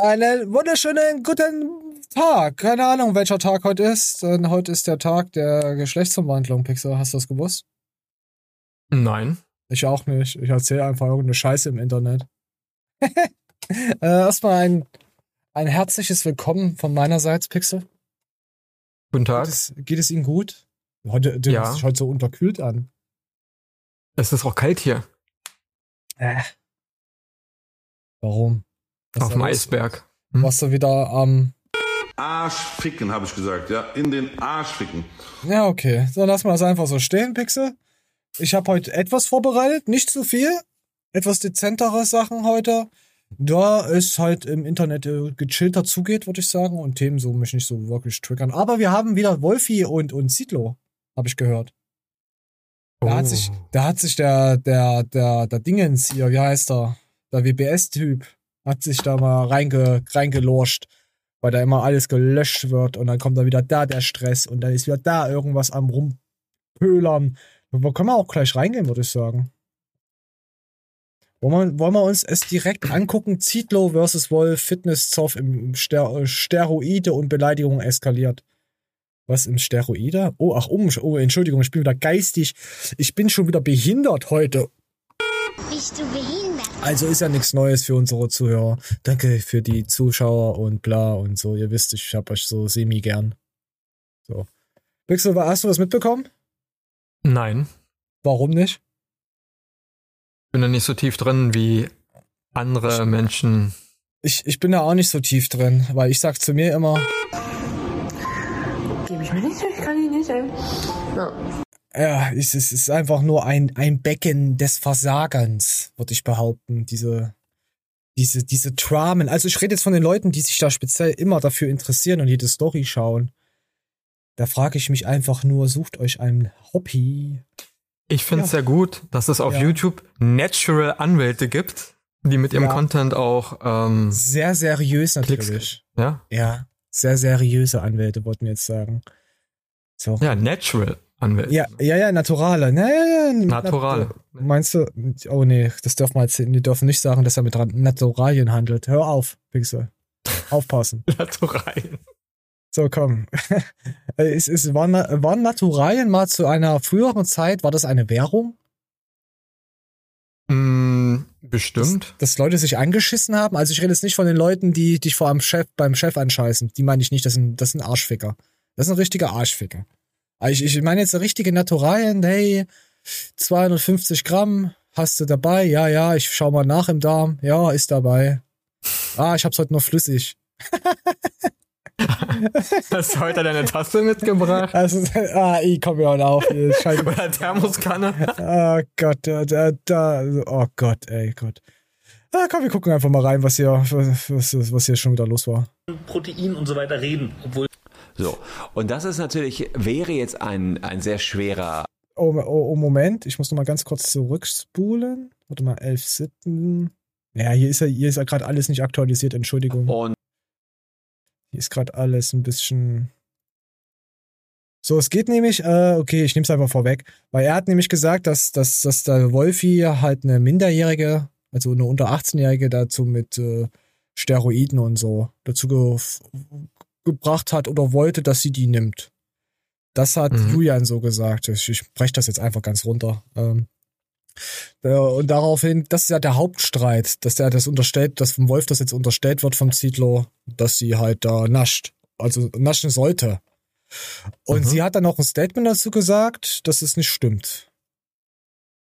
Einen wunderschönen guten Tag. Keine Ahnung, welcher Tag heute ist. Denn heute ist der Tag der Geschlechtsumwandlung, Pixel. Hast du das gewusst? Nein. Ich auch nicht. Ich erzähle einfach irgendeine Scheiße im Internet. äh, erstmal ein, ein herzliches Willkommen von meinerseits, Pixel. Guten Tag. Geht es, geht es Ihnen gut? Heute, du Ja. dich heute so unterkühlt an. Es ist auch kalt hier. Äh. Warum? Was auf dem? Eisberg. Hm? Warst du wieder am. Arsch ficken, habe ich gesagt, ja. In den Arsch ficken. ja, okay. So, lass mal das einfach so stehen, Pixel. Ich habe heute etwas vorbereitet, nicht zu viel. Etwas dezentere Sachen heute. Da es halt im Internet äh, gechillter zugeht, würde ich sagen, und Themen so mich nicht so wirklich triggern. Aber wir haben wieder Wolfi und, und Zidlo, habe ich gehört. Da hat sich, Oh. da hat sich der, der, der, der Dingens hier, wie heißt er? Der WBS-Typ, hat sich da mal reinge, reingelorscht, weil da immer alles gelöscht wird und dann kommt da wieder da der Stress und dann ist wieder da irgendwas am Rumpölern. Da können wir auch gleich reingehen, würde ich sagen. Wollen wir, wollen wir uns es direkt angucken? Zitlo versus Wolf, Fitnesszoff im Ster Steroide und Beleidigung eskaliert. Was im Steroide? Oh, ach, um, oh, Entschuldigung, ich bin wieder geistig. Ich bin schon wieder behindert heute. Bist du behindert? Also ist ja nichts Neues für unsere Zuhörer. Danke für die Zuschauer und bla und so. Ihr wisst, ich hab euch so semi gern. So. Pixel, hast du was mitbekommen? Nein. Warum nicht? Bin da nicht so tief drin wie andere Menschen. Ich, ich bin da auch nicht so tief drin, weil ich sag zu mir immer, Gebe ich mir nicht, ich kann ihn nicht, ey. Ja. Ja, es ist, es ist einfach nur ein, ein Becken des Versagens, würde ich behaupten. Diese, diese, diese Dramen. Also ich rede jetzt von den Leuten, die sich da speziell immer dafür interessieren und jede Story schauen. Da frage ich mich einfach nur, sucht euch ein Hobby. Ich finde es Ja. sehr gut, dass es auf Ja. YouTube Natural Anwälte gibt, die mit ihrem Ja. Content auch, ähm, Sehr seriös Klicks. natürlich. ja, Ja, sehr seriöse Anwälte, wollten wir jetzt sagen. So. ja, Natural Anwälte. Ja, ja, ja, Naturale. Ja, ja, ja. Naturale. Nat- Meinst du? Oh nee, das dürfen wir jetzt, die dürfen nicht sagen, dass er mit Naturalien handelt. Hör auf, Pixel. Aufpassen. Naturalien. So, komm. Äh, es, es waren, waren Naturalien mal zu einer früheren Zeit, war das eine Währung? Mm, bestimmt. Dass Leute sich angeschissen haben? Also ich rede jetzt nicht von den Leuten, die dich vor einem Chef, beim Chef anscheißen. Die meine ich nicht, das sind, das sind Arschficker. Das sind richtige Arschficker. Aber ich, ich meine jetzt richtige Naturalien, hey, 250 Gramm, hast du dabei? Ja, ja, ich schau mal nach im Darm. Ja, ist dabei. Ah, ich hab's heute noch flüssig. Hast du heute deine Tasse mitgebracht? Also, ah, ich komm mir auf. ihr Scheiß- Oder Thermoskanne? Oh Gott, da, da, da, oh Gott, ey, Gott. Ah, komm, wir gucken einfach mal rein, was hier, was, was hier schon wieder los war. Protein und so weiter reden, obwohl So, und das ist natürlich, wäre jetzt ein, ein sehr schwerer Oh, oh, oh, Moment, ich muss noch mal ganz kurz zurückspulen. Warte mal, 11 Sitten. Ja, hier ist ja, hier ist ja gerade alles nicht aktualisiert, Entschuldigung. und Hier ist gerade alles ein bisschen. So, es geht nämlich, äh, okay, ich nehme es einfach vorweg, weil er hat nämlich gesagt, dass, dass, dass der Wolfi halt eine Minderjährige, also eine unter 18-Jährige dazu mit äh, Steroiden und so dazu gebracht hat oder wollte, dass sie die nimmt. Das hat Mhm. Julian so gesagt. Ich, ich breche das jetzt einfach ganz runter. Ähm, äh, und daraufhin, das ist ja der Hauptstreit, dass der das unterstellt, dass vom Wolf das jetzt unterstellt wird vom Zitlo, dass sie halt da nascht, also naschen sollte. Und Mhm. sie hat dann auch ein Statement dazu gesagt, dass es nicht stimmt.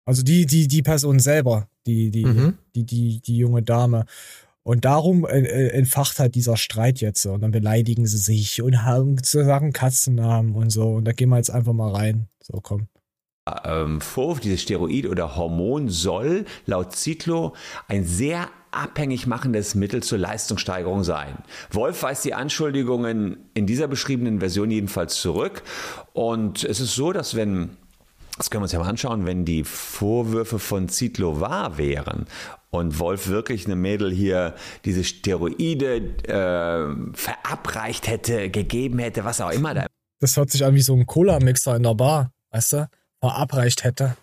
Also die, die, die Person selber, die, die, Mhm. die, die, die junge Dame. Und darum äh, äh, entfacht halt dieser Streit jetzt. Und dann beleidigen sie sich und haben sagen Katzennamen und so. Und da gehen wir jetzt einfach mal rein. So, komm. ähm, Vorwurf, dieses Steroid oder Hormon soll laut Zitlo ein sehr abhängig machendes Mittel zur Leistungssteigerung sein. Wolf weist die Anschuldigungen in dieser beschriebenen Version jedenfalls zurück. Und es ist so, dass wenn, das können wir uns ja mal anschauen, wenn die Vorwürfe von Zitlo wahr wären und Wolf wirklich einem Mädel hier diese Steroide äh, verabreicht hätte, gegeben hätte, was auch immer da Das hört sich an wie so ein Cola-Mixer in der Bar, weißt du? Verabreicht hätte.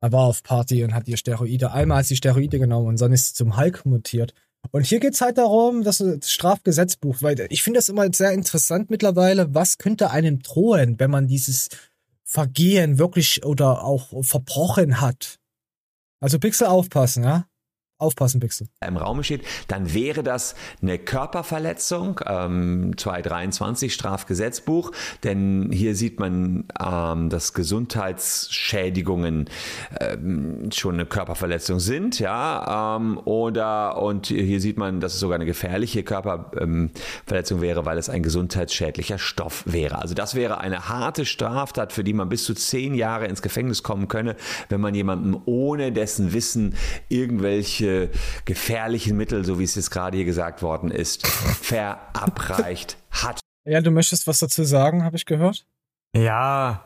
Er war auf Party und hat die Steroide. Einmal hat sie Steroide genommen und dann ist sie zum Hulk mutiert. Und hier geht's halt darum, dass das Strafgesetzbuch, weil ich finde das immer sehr interessant mittlerweile, was könnte einem drohen, wenn man dieses Vergehen wirklich oder auch verbrochen hat. Also Pixel aufpassen, ja? Aufpassen, Pixel. im Raum steht, dann wäre das eine Körperverletzung, ähm, 223 Strafgesetzbuch, denn hier sieht man, ähm, dass Gesundheitsschädigungen ähm, schon eine Körperverletzung sind, ja, ähm, oder und hier sieht man, dass es sogar eine gefährliche Körperverletzung wäre, weil es ein gesundheitsschädlicher Stoff wäre. Also das wäre eine harte Straftat, für die man bis zu zehn Jahre ins Gefängnis kommen könne, wenn man jemandem ohne dessen Wissen irgendwelche gefährlichen Mittel, so wie es jetzt gerade hier gesagt worden ist, verabreicht hat. Ja, du möchtest was dazu sagen, habe ich gehört? Ja,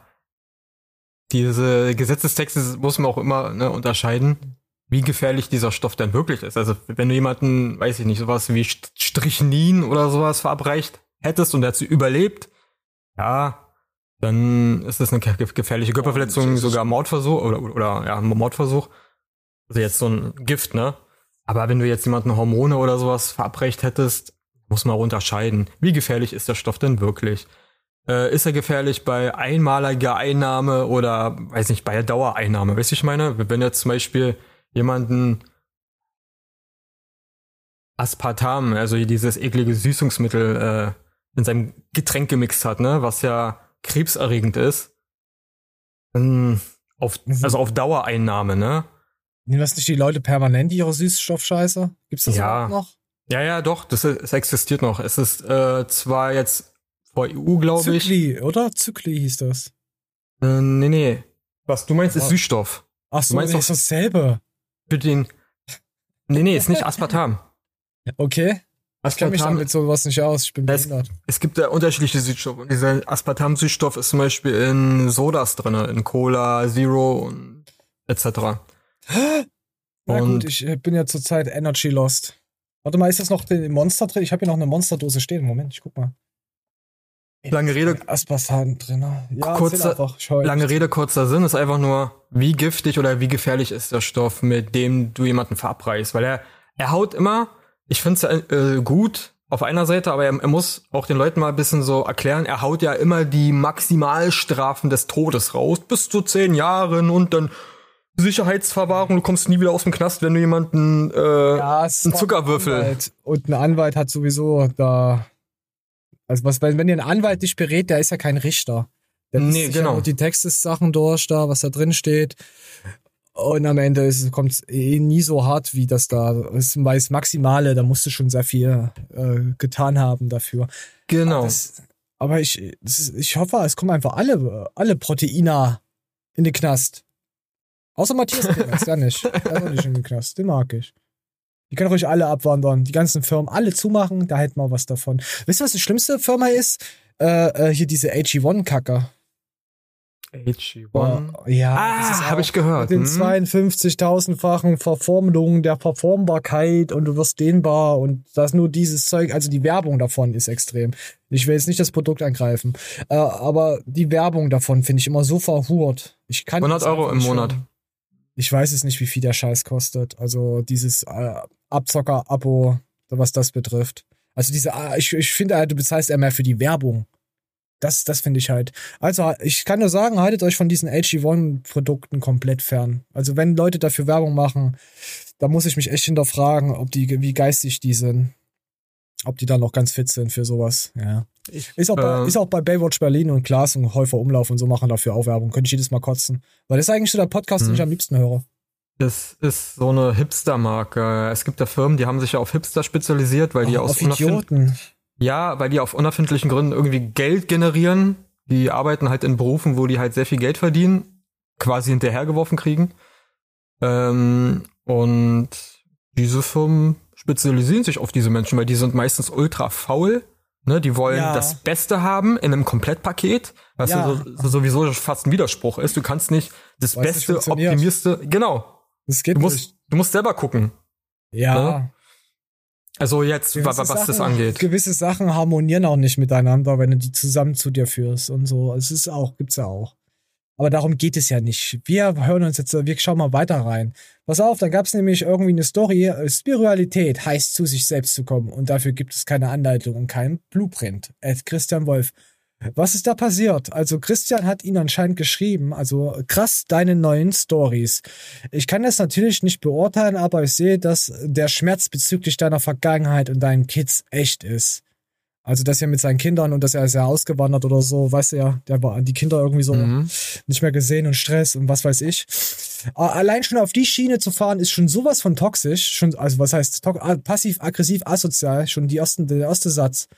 diese Gesetzestexte muss man auch immer ne, unterscheiden, wie gefährlich dieser Stoff denn wirklich ist. Also wenn du jemanden, weiß ich nicht, sowas wie Strychnin oder sowas verabreicht hättest und dazu überlebt, ja, dann ist das eine gefährliche Körperverletzung, sogar Mordversuch oder, oder ja, Mordversuch. Also jetzt so ein Gift, ne? Aber wenn du jetzt jemanden Hormone oder sowas verabreicht hättest, muss man unterscheiden. Wie gefährlich ist der Stoff denn wirklich? Äh, ist er gefährlich bei einmaliger Einnahme oder, weiß nicht, bei der Dauereinnahme? Weißt du, ich meine? Wenn jetzt zum Beispiel jemanden Aspartam, also dieses eklige Süßungsmittel, äh, in seinem Getränk gemixt hat, ne, was ja krebserregend ist, dann auf, also auf Dauereinnahme, ne? Nehmen das nicht die Leute permanent ihre Süßstoffscheiße? Gibt's das Ja. überhaupt noch? Ja, ja, doch, das, es existiert noch. Es ist äh, zwar jetzt vor EU, glaube ich. Zykli, oder? Zykli hieß das. Äh, nee, nee. Was du meinst, ist Was? Süßstoff. Ach so, Du meinst nee, doch- ist dasselbe. Für den. Nee, nee, ist nicht Aspartam. Okay. Ich kenne mich Aspartam, damit sowas nicht aus. Ich bin Das- behindert. es gibt ja unterschiedliche Süßstoffe. Und dieser Aspartam-Süßstoff ist zum Beispiel in Sodas drinne, in Cola, Zero und etc. Na Und- gut, ich äh, bin ja zurzeit Energy Lost. Warte mal, ist das noch den Monster drin? Ich habe hier noch eine Monsterdose stehen. Moment, ich guck mal. Lange Rede, Aspartan drin. Ja, Kurze- erzähl einfach. Ich schau lange. Rede, kurzer Sinn ist einfach nur, wie giftig oder wie gefährlich ist der Stoff, mit dem du jemanden verabreichst. Weil er, er haut immer, ich finde es äh, gut auf einer Seite, aber er, er muss auch den Leuten mal ein bisschen so erklären, er haut ja immer die Maximalstrafen des Todes raus, bis zu zehn Jahren und dann Sicherheitsverwahrung, du kommst nie wieder aus dem Knast, wenn du jemanden äh, Ja, einen Zuckerwürfel. Ein. Und ein Anwalt hat sowieso da. Also was, wenn, wenn dir ein Anwalt dich berät, der ist ja kein Richter. Der liest Nee, genau. Ja die Textsachen durch, da, was da drin steht. Und am Ende kommt es eh nie so hart, wie das da ist. Weil das Maximale, da musst du schon sehr viel äh, getan haben dafür. Genau. Das, aber ich, das ich hoffe, es kommen einfach alle, alle Proteiner in den Knast. Außer Matthias Clemens, der nicht. Der ist auch nicht in den Knast. Den mag ich. Die können ruhig alle abwandern. Die ganzen Firmen alle zumachen, da hätten wir was davon. Wisst ihr, was die schlimmste Firma ist? Äh, äh, hier diese AG1-Kacker. AG1. Ja, Ah, das ist hab auch ich gehört, Mit den hm. 52.000-fachen Verformungen der Verformbarkeit und du wirst dehnbar und das nur dieses Zeug, also die Werbung davon ist extrem. Ich will jetzt nicht das Produkt angreifen, äh, aber die Werbung davon finde ich immer so verhurt. Ich kann 100 das Euro im Monat. hören. Ich weiß es nicht, wie viel der Scheiß kostet. Also dieses äh, Abzocker-Abo, was das betrifft. Also diese, äh, ich, ich finde, halt, du bezahlst eher mehr für die Werbung. Das, das finde ich halt. Also, ich kann nur sagen, haltet euch von diesen AG1-Produkten komplett fern. Also, wenn Leute dafür Werbung machen, da muss ich mich echt hinterfragen, ob die, wie geistig die sind. Ob die da noch ganz fit sind für sowas. Ja. Ist auch, bei, Ähm. ist auch bei Baywatch Berlin und Klaas und Häufer Umlauf und so machen dafür auch Werbung. Könnte ich jedes Mal kotzen. Weil das ist eigentlich so der Podcast, den Mhm. ich am liebsten höre. Das ist so eine Hipster-Marke. Es gibt ja Firmen, die haben sich ja auf Hipster spezialisiert, weil die Oh, aus auf unerfind- Idioten. Ja, weil die auf unerfindlichen Gründen irgendwie Geld generieren. Die arbeiten halt in Berufen, wo die halt sehr viel Geld verdienen, quasi hinterhergeworfen kriegen. Ähm, und diese Firmen spezialisieren sich auf diese Menschen, weil die sind meistens ultra faul. Ne, die wollen Ja. das Beste haben in einem Komplettpaket, was Ja. so, so, sowieso fast ein Widerspruch ist. Du kannst nicht das nicht Beste, funktioniert. optimierste, genau. Das geht Du nicht. musst, du musst selber gucken. Ja. ne? Also jetzt, Gewisse wa- was das Sachen- angeht. Gewisse Sachen harmonieren auch nicht miteinander, wenn du die zusammen zu dir führst und so. Es ist auch, gibt's ja auch. Aber darum geht es ja nicht. Wir hören uns jetzt, wir schauen mal weiter rein. Pass auf, da gab es nämlich irgendwie eine Story. äh, Spiritualität heißt, zu sich selbst zu kommen. Und dafür gibt es keine Anleitung und keinen Blueprint. Ed Christian Wolf. Was ist da passiert? Also Christian hat ihn anscheinend geschrieben, also krass deine neuen Stories. Ich kann das natürlich nicht beurteilen, aber ich sehe, dass der Schmerz bezüglich deiner Vergangenheit und deinen Kids echt ist. Also dass er mit seinen Kindern und dass er ist ja ausgewandert oder so, weißt du ja, der war die Kinder irgendwie so Mhm. nicht mehr gesehen und Stress und was weiß ich. A- Allein schon auf die Schiene zu fahren, ist schon sowas von toxisch. Schon, also was heißt to- ah, passiv, aggressiv, asozial, schon die ersten, der erste Satz.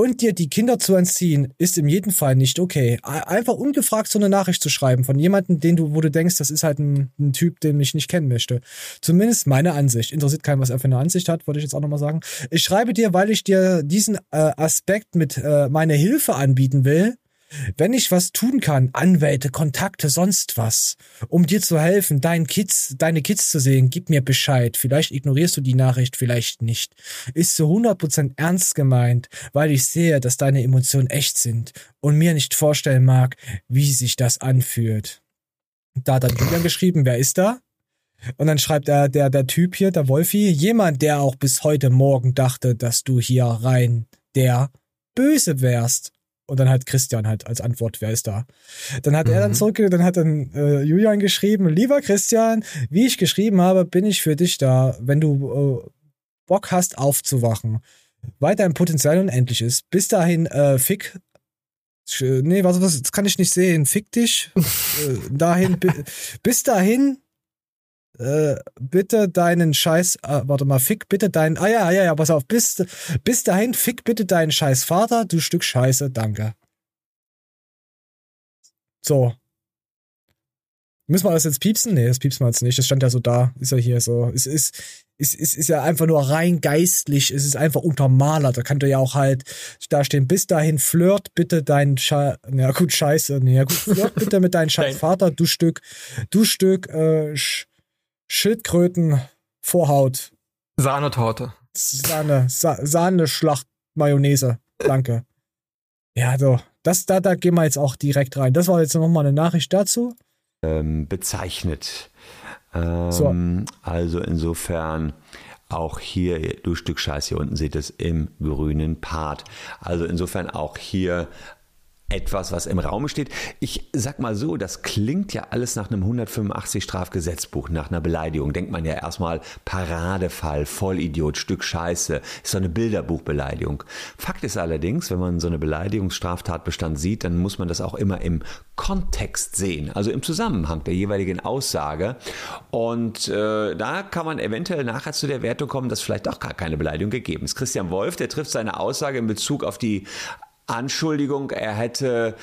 Und dir die Kinder zu entziehen, ist in jedem Fall nicht okay. Einfach ungefragt so eine Nachricht zu schreiben von jemandem, den du, wo du denkst, das ist halt ein, ein Typ, den ich nicht kennen möchte. Zumindest meine Ansicht. Interessiert keinen, was er für eine Ansicht hat, wollte ich jetzt auch nochmal sagen. Ich schreibe dir, weil ich dir diesen äh, Aspekt mit äh, meiner Hilfe anbieten will. Wenn ich was tun kann, Anwälte, Kontakte, sonst was, um dir zu helfen, deinen Kids, deine Kids zu sehen, gib mir Bescheid. Vielleicht ignorierst du die Nachricht, vielleicht nicht. Ist zu 100% ernst gemeint, weil ich sehe, dass deine Emotionen echt sind und mir nicht vorstellen mag, wie sich das anfühlt. Da hat dann Julian geschrieben, wer ist da? Und dann schreibt er, der, der Typ hier, der Wolfi, jemand, der auch bis heute Morgen dachte, dass du hier rein der Böse wärst. Und dann hat Christian halt als Antwort, wer ist da? Dann hat er dann Mhm. zurück, dann hat dann äh, Julian geschrieben, lieber Christian, wie ich geschrieben habe, bin ich für dich da, wenn du äh, Bock hast aufzuwachen, weil dein Potenzial unendlich ist. Bis dahin, äh, fick. Nee, was, was, das kann ich nicht sehen. Fick dich. äh, dahin, bi, bis dahin, äh, bitte deinen Scheiß, äh, warte mal, fick bitte deinen, ah ja, ja, ja, pass auf, bis, bis dahin, fick bitte deinen Scheiß Vater, du Stück Scheiße, danke. So. Müssen wir das jetzt piepsen? Nee, das piepsen wir jetzt nicht. Das stand ja so da. Ist ja hier so. Es ist, ist, ist, ist ja einfach nur rein geistlich. Es ist einfach untermalert. Da könnte ja auch halt da stehen, bis dahin flirt bitte deinen Scheiß, ja gut, scheiße, ja gut, flirt bitte mit deinem scheiß. Vater, du Stück, du Stück, äh, Sch Schildkröten, Vorhaut, Sahnetorte. Sahne, Sa Sahne, Schlacht, Mayonnaise. Danke. Ja, so. Das, da, da gehen wir jetzt auch direkt rein. Das war jetzt nochmal eine Nachricht dazu. ähm, bezeichnet. Ähm, So. Also insofern auch hier, du Stück Scheiß, hier unten seht es im grünen Part. Also insofern auch hier etwas, was im Raum steht. Ich sag mal so, das klingt ja alles nach einem 185 Strafgesetzbuch, nach einer Beleidigung. Denkt man ja erstmal Paradefall, Vollidiot, Stück Scheiße, ist so eine Bilderbuchbeleidigung. Fakt ist allerdings, wenn man so eine Beleidigungsstraftatbestand sieht, dann muss man das auch immer im Kontext sehen, also im Zusammenhang der jeweiligen Aussage. Und äh, da kann man eventuell nachher zu der Wertung kommen, dass vielleicht auch gar keine Beleidigung gegeben ist. Christian Wolf, der trifft seine Aussage in Bezug auf die Anschuldigung, er hätte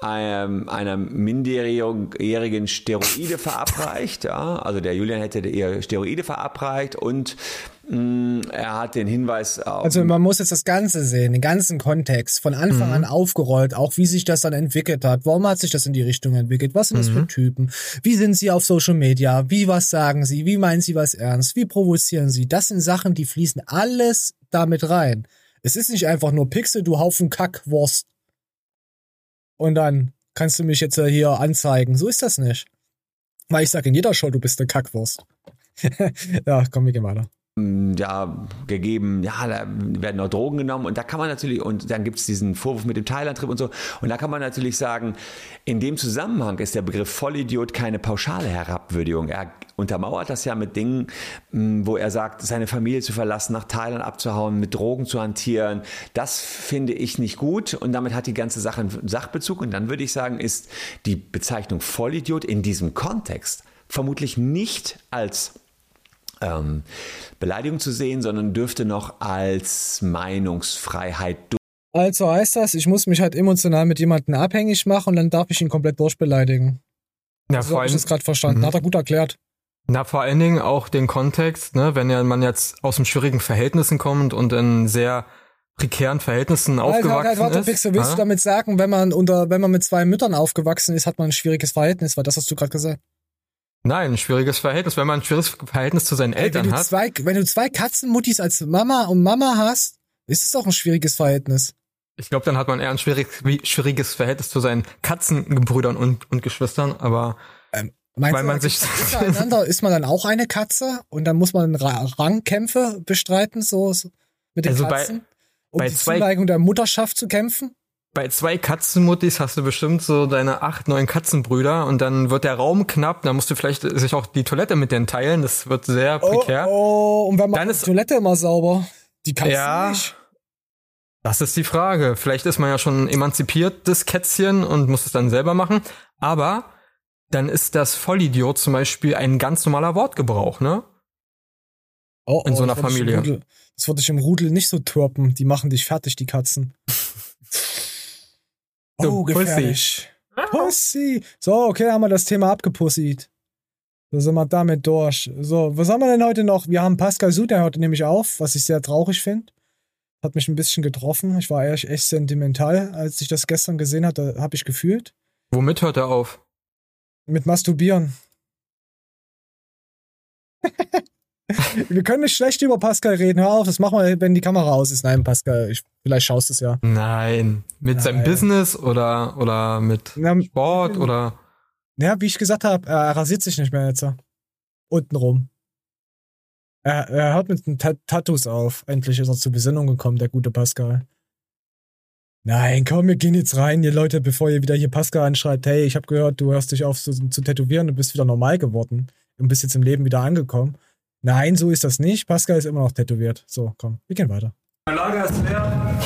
einem, einer Minderjährigen Steroide verabreicht. Ja? Also der Julian hätte ihr Steroide verabreicht und mh, er hat den Hinweis auf. Also man muss jetzt das Ganze sehen, den ganzen Kontext, von Anfang an aufgerollt, auch wie sich das dann entwickelt hat. Warum hat sich das in die Richtung entwickelt? Was sind das für Typen? Wie sind sie auf Social Media? Wie was sagen sie? Wie meinen sie was ernst? Wie provozieren sie? Das sind Sachen, die fließen alles damit rein. Es ist nicht einfach nur Pixel, du Haufen Kackwurst. Und dann kannst du mich jetzt äh, hier anzeigen. So ist das nicht. Weil ich sage in jeder Show, du bist eine Kackwurst. ja, komm, wir gehen weiter. Ja, gegeben, ja, da werden noch Drogen genommen. Und da kann man natürlich, und dann gibt es diesen Vorwurf mit dem Thailand-Trip und so, und da kann man natürlich sagen, in dem Zusammenhang ist der Begriff Vollidiot keine pauschale Herabwürdigung. Er untermauert das ja mit Dingen, mh, wo er sagt, seine Familie zu verlassen, nach Thailand abzuhauen, mit Drogen zu hantieren. Das finde ich nicht gut. Und damit hat die ganze Sache einen Sachbezug. Und dann würde ich sagen, ist die Bezeichnung Vollidiot in diesem Kontext vermutlich nicht als ähm, Beleidigung zu sehen, sondern dürfte noch als Meinungsfreiheit Also heißt das, ich muss mich halt emotional mit jemandem abhängig machen und dann darf ich ihn komplett durchbeleidigen. Ja, So vor habe ich das gerade verstanden. Mhm. Hat er gut erklärt. na, vor allen Dingen auch den Kontext, ne, wenn ja man jetzt aus den schwierigen Verhältnissen kommt und in sehr prekären Verhältnissen aufgewachsen halt, halt, warte, ist. Pixel, willst ja? du damit sagen, wenn man unter, wenn man mit zwei Müttern aufgewachsen ist, hat man ein schwieriges Verhältnis? Weil das hast du gerade gesagt. Nein, ein schwieriges Verhältnis. Wenn man ein schwieriges Verhältnis zu seinen wenn Eltern du hat, zwei, wenn du zwei Katzenmuttis als Mama und Mama hast, ist es auch ein schwieriges Verhältnis. Ich glaube, dann hat man eher ein schwierig, wie- schwieriges Verhältnis zu seinen Katzenbrüdern und, und Geschwistern, aber Meinst Weil du, man sich- untereinander ist man dann auch eine Katze und dann muss man Ra Rangkämpfe bestreiten, so, so mit den Also bei- Katzen, um bei die zwei- Zuneigung der Mutterschaft zu kämpfen? Bei zwei Katzenmuttis hast du bestimmt so deine acht, neun Katzenbrüder und dann wird der Raum knapp, dann musst du vielleicht sich auch die Toilette mit denen teilen, das wird sehr prekär. Oh, oh, und wer macht Dann die ist- Toilette immer sauber? Die Katzen Ja. nicht. Das ist die Frage. Vielleicht ist man ja schon emanzipiertes Kätzchen und muss es dann selber machen. Aber dann ist das Vollidiot zum Beispiel ein ganz normaler Wortgebrauch, ne? Oh, In so oh, einer das Familie. Rudel- Das würde ich im Rudel nicht so troppen. Die machen dich fertig, die Katzen. Du Oh, Pussy. gefährlich. Pussy. So, okay, haben wir das Thema abgepussied. So sind wir damit durch. So, was haben wir denn heute noch? Wir haben Pascal Su, der hörte nämlich auf, was ich sehr traurig finde. Hat mich ein bisschen getroffen. Ich war echt, echt sentimental, als ich das gestern gesehen hatte, habe ich gefühlt. Womit hört er auf? Mit Masturbieren. wir können nicht schlecht über Pascal reden. Hör auf, das machen wir, wenn die Kamera aus ist. Nein, Pascal, ich, vielleicht schaust du es ja. Nein. Mit seinem Nein. Business oder, oder mit Na, Sport oder. Ja, wie ich gesagt habe, er rasiert sich nicht mehr jetzt. Untenrum. Er, er hört mit den Ta Tattoos auf. Endlich ist er zur Besinnung gekommen, der gute Pascal. Nein, komm, wir gehen jetzt rein, ihr Leute, bevor ihr wieder hier Pascal anschreibt, hey, ich habe gehört, du hörst dich auf zu, zu tätowieren und bist wieder normal geworden und bist jetzt im Leben wieder angekommen. Nein, so ist das nicht. Pascal ist immer noch tätowiert. So, komm, wir gehen weiter. Mein Lager ist leer.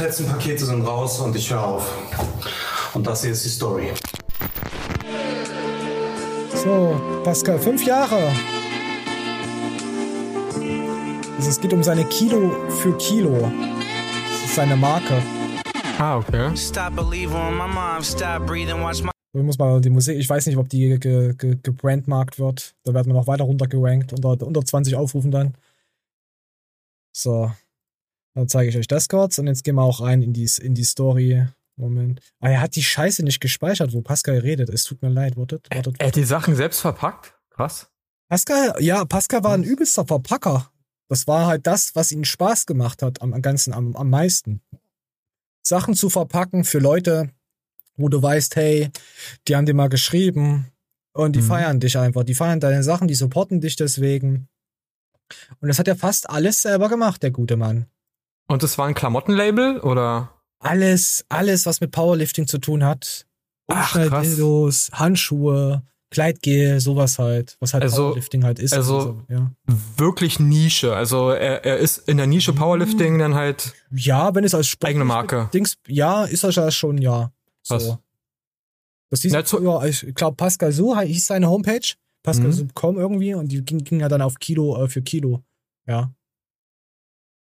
Letzten Pakete sind raus und ich höre auf. Und das hier ist die Story. So, Pascal, fünf Jahre. Also es geht um seine Kilo für Kilo. Das ist seine Marke. Ah, okay. Stop believing in my mom, stop breathing, watch my Ich muss mal die Musik, ich weiß nicht, ob die ge, ge, gebrandmarkt wird. Da werden wir noch weiter runter gerankt, unter, unter 20 Aufrufen dann. So. Dann zeige ich euch das kurz und jetzt gehen wir auch rein in die, in die Story. Moment. Ah, er hat die Scheiße nicht gespeichert, wo Pascal redet. Es tut mir leid, wartet, wartet. Er hat die Sachen selbst verpackt? Krass. Pascal, ja, Pascal war ein übelster Verpacker. Das war halt das, was ihm Spaß gemacht hat am am Ganzen, am, am meisten. Sachen zu verpacken für Leute, wo du weißt, hey, die haben dir mal geschrieben und die Mhm. feiern dich einfach. Die feiern deine Sachen, die supporten dich deswegen. Und das hat er fast alles selber gemacht, der gute Mann. Und es war ein Klamottenlabel oder? Alles, alles, was mit Powerlifting zu tun hat. Ach, krass. Umschnalldildos, Handschuhe, Kleidgel, sowas halt, was halt Also- Powerlifting halt ist. also- Also, ja. Wirklich Nische. Also er, er ist in der Nische Powerlifting dann halt. Ja, wenn es als Sport Eigene Marke. Dings, ja, ist das ja schon, ja. So. Was? Das hieß Na, früher, ich glaube, Pascal Su hieß seine Homepage. Pascal Mhm. Su.com irgendwie und die ging, ging ja dann auf Kilo äh, für Kilo. Ja.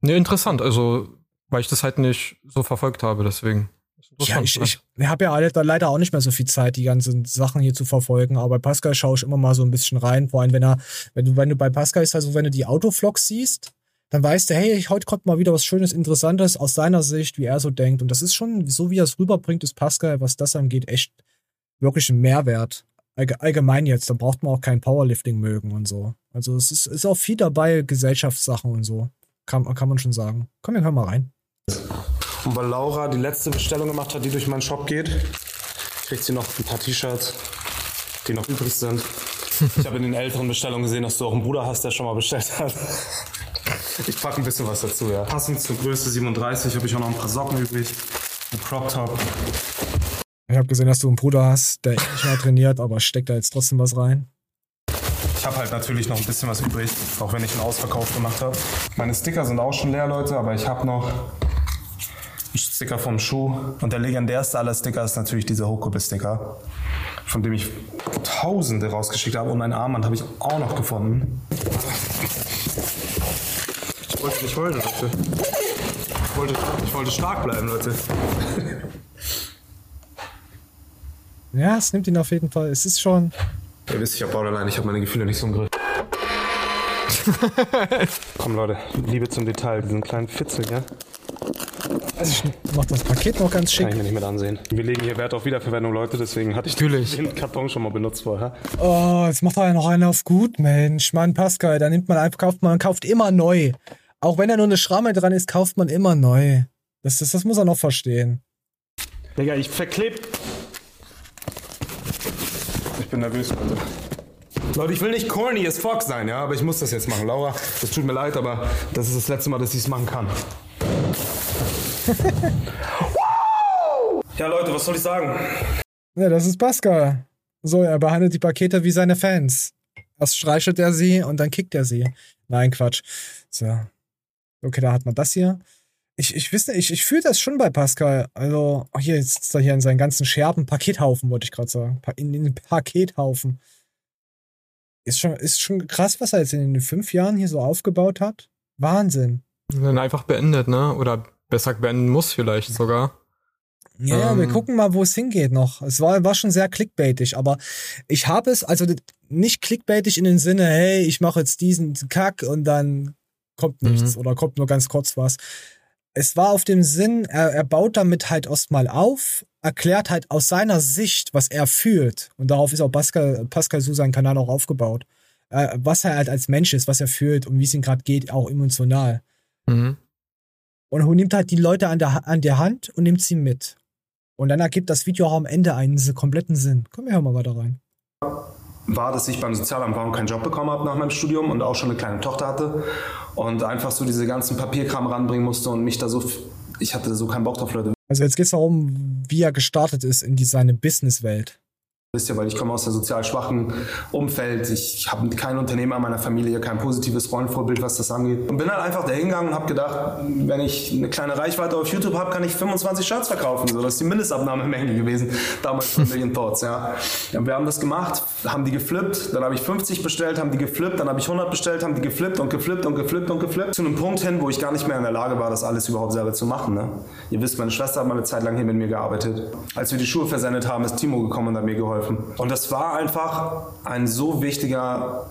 Ne, interessant. Also, weil ich das halt nicht so verfolgt habe, deswegen. Ja, ich, ich habe ja leider auch nicht mehr so viel Zeit, die ganzen Sachen hier zu verfolgen, aber bei Pascal schaue ich immer mal so ein bisschen rein. Vor allem, wenn er, wenn du, wenn du bei Pascal ist, also wenn du die Autovlogs siehst, dann weißt du, hey, heute kommt mal wieder was Schönes, Interessantes aus seiner Sicht, wie er so denkt. Und das ist schon, so wie er es rüberbringt, ist Pascal, was das angeht, echt wirklich ein Mehrwert. Allge- Allgemein jetzt, da braucht man auch kein Powerlifting mögen und so. Also es ist, ist auch viel dabei, Gesellschaftssachen und so. Kann, kann man schon sagen. Komm, wir hören mal rein. Und weil Laura die letzte Bestellung gemacht hat, die durch meinen Shop geht, kriegt sie noch ein paar T-Shirts, die noch übrig sind. Ich habe in den älteren Bestellungen gesehen, dass du auch einen Bruder hast, der schon mal bestellt hat. Ich packe ein bisschen was dazu, ja. Passend zur Größe 37 habe ich auch noch ein paar Socken übrig. Ein Crop Top. Ich habe gesehen, dass du einen Bruder hast, der nicht mehr trainiert, aber steckt da jetzt trotzdem was rein. Ich habe halt natürlich noch ein bisschen was übrig, auch wenn ich einen Ausverkauf gemacht habe. Meine Sticker sind auch schon leer, Leute, aber ich habe noch einen Sticker vom Schuh. Und der legendärste aller Sticker ist natürlich dieser Hochkuppel-Sticker, von dem ich tausende rausgeschickt habe. Und mein Armband habe ich auch noch gefunden. Ich wollte nicht heulen, Leute. Ich wollte, ich wollte stark bleiben, Leute. Ja, es nimmt ihn auf jeden Fall. Es ist schon. Ihr wisst, ich habe Borderline, ich habe meine Gefühle nicht so im Griff. Komm Leute, Liebe zum Detail, diesen kleinen Fitzel, ja? Also ich mach das Paket noch ganz Kann schick. ich mir nicht mit ansehen. Wir legen hier Wert auf Wiederverwendung, Leute, deswegen hatte ich Natürlich. den Karton schon mal benutzt vorher. Oh, jetzt macht er ja noch einen auf gut, Mensch. Mann, Pascal, da nimmt man einfach, kauft man kauft immer neu. Auch wenn da nur eine Schramme dran ist, kauft man immer neu. Das, das, das muss er noch verstehen. Digga, ich verklebt. Ich bin nervös, Leute. Leute, ich will nicht corny as fuck sein, ja, aber ich muss das jetzt machen. Laura, das tut mir leid, aber das ist das letzte Mal, dass ich es machen kann. ja, Leute, was soll ich sagen? Ja, das ist Pascal. So, er behandelt die Pakete wie seine Fans. Erst streichelt er sie und dann kickt er sie. Nein, Quatsch. So. Okay, da hat man das hier. Ich, ich nicht, ich, ich fühle das schon bei Pascal. Also, ach hier, jetzt sitzt er hier in seinen ganzen Scherben. Pakethaufen, wollte ich gerade sagen. In den Pakethaufen. Ist schon, ist schon krass, was er jetzt in den fünf Jahren hier so aufgebaut hat. Wahnsinn. Dann einfach beendet, ne? Oder besser beenden muss vielleicht sogar. Ja, ja, wir Ähm. gucken mal, wo es hingeht noch. Es war, war schon sehr clickbaitig, aber ich habe es, also nicht clickbaitig in den Sinne, hey, ich mache jetzt diesen Kack und dann kommt nichts Mhm. oder kommt nur ganz kurz was. Es war auf dem Sinn, er, er baut damit halt erstmal auf, erklärt halt aus seiner Sicht, was er fühlt. Und darauf ist auch Pascal, Pascal Su sein Kanal auch aufgebaut. Äh, was er halt als Mensch ist, was er fühlt und wie es ihm gerade geht, auch emotional. Mhm. Und nimmt halt die Leute an der, an der Hand und nimmt sie mit. Und dann ergibt das Video auch am Ende einen kompletten Sinn. Komm, wir hören mal weiter rein. War, dass ich beim Sozialamt war und keinen Job bekommen habe nach meinem Studium und auch schon eine kleine Tochter hatte und einfach so diese ganzen Papierkram ranbringen musste und mich da so, ich hatte so keinen Bock drauf, Leute. Also jetzt geht es darum, wie er gestartet ist in die, seine Businesswelt. Wisst ihr, weil ich komme aus der sozial schwachen Umfeld. Ich habe keinen Unternehmer in meiner Familie, kein positives Rollenvorbild, was das angeht. Und bin halt einfach da hingegangen und habe gedacht, wenn ich eine kleine Reichweite auf YouTube habe, kann ich 25 Shirts verkaufen. So, das ist die Mindestabnahmemenge gewesen, damals von Million Thoughts. Ja. ja. Wir haben das gemacht, haben die geflippt, dann habe ich 50 bestellt, haben die geflippt, dann habe ich 100 bestellt, haben die geflippt und geflippt und geflippt und geflippt. Zu einem Punkt hin, wo ich gar nicht mehr in der Lage war, das alles überhaupt selber zu machen. Ne? Ihr wisst, meine Schwester hat mal eine Zeit lang hier mit mir gearbeitet. Als wir die Schuhe versendet haben, ist Timo gekommen und hat mir geholfen. Und das war einfach ein so wichtiger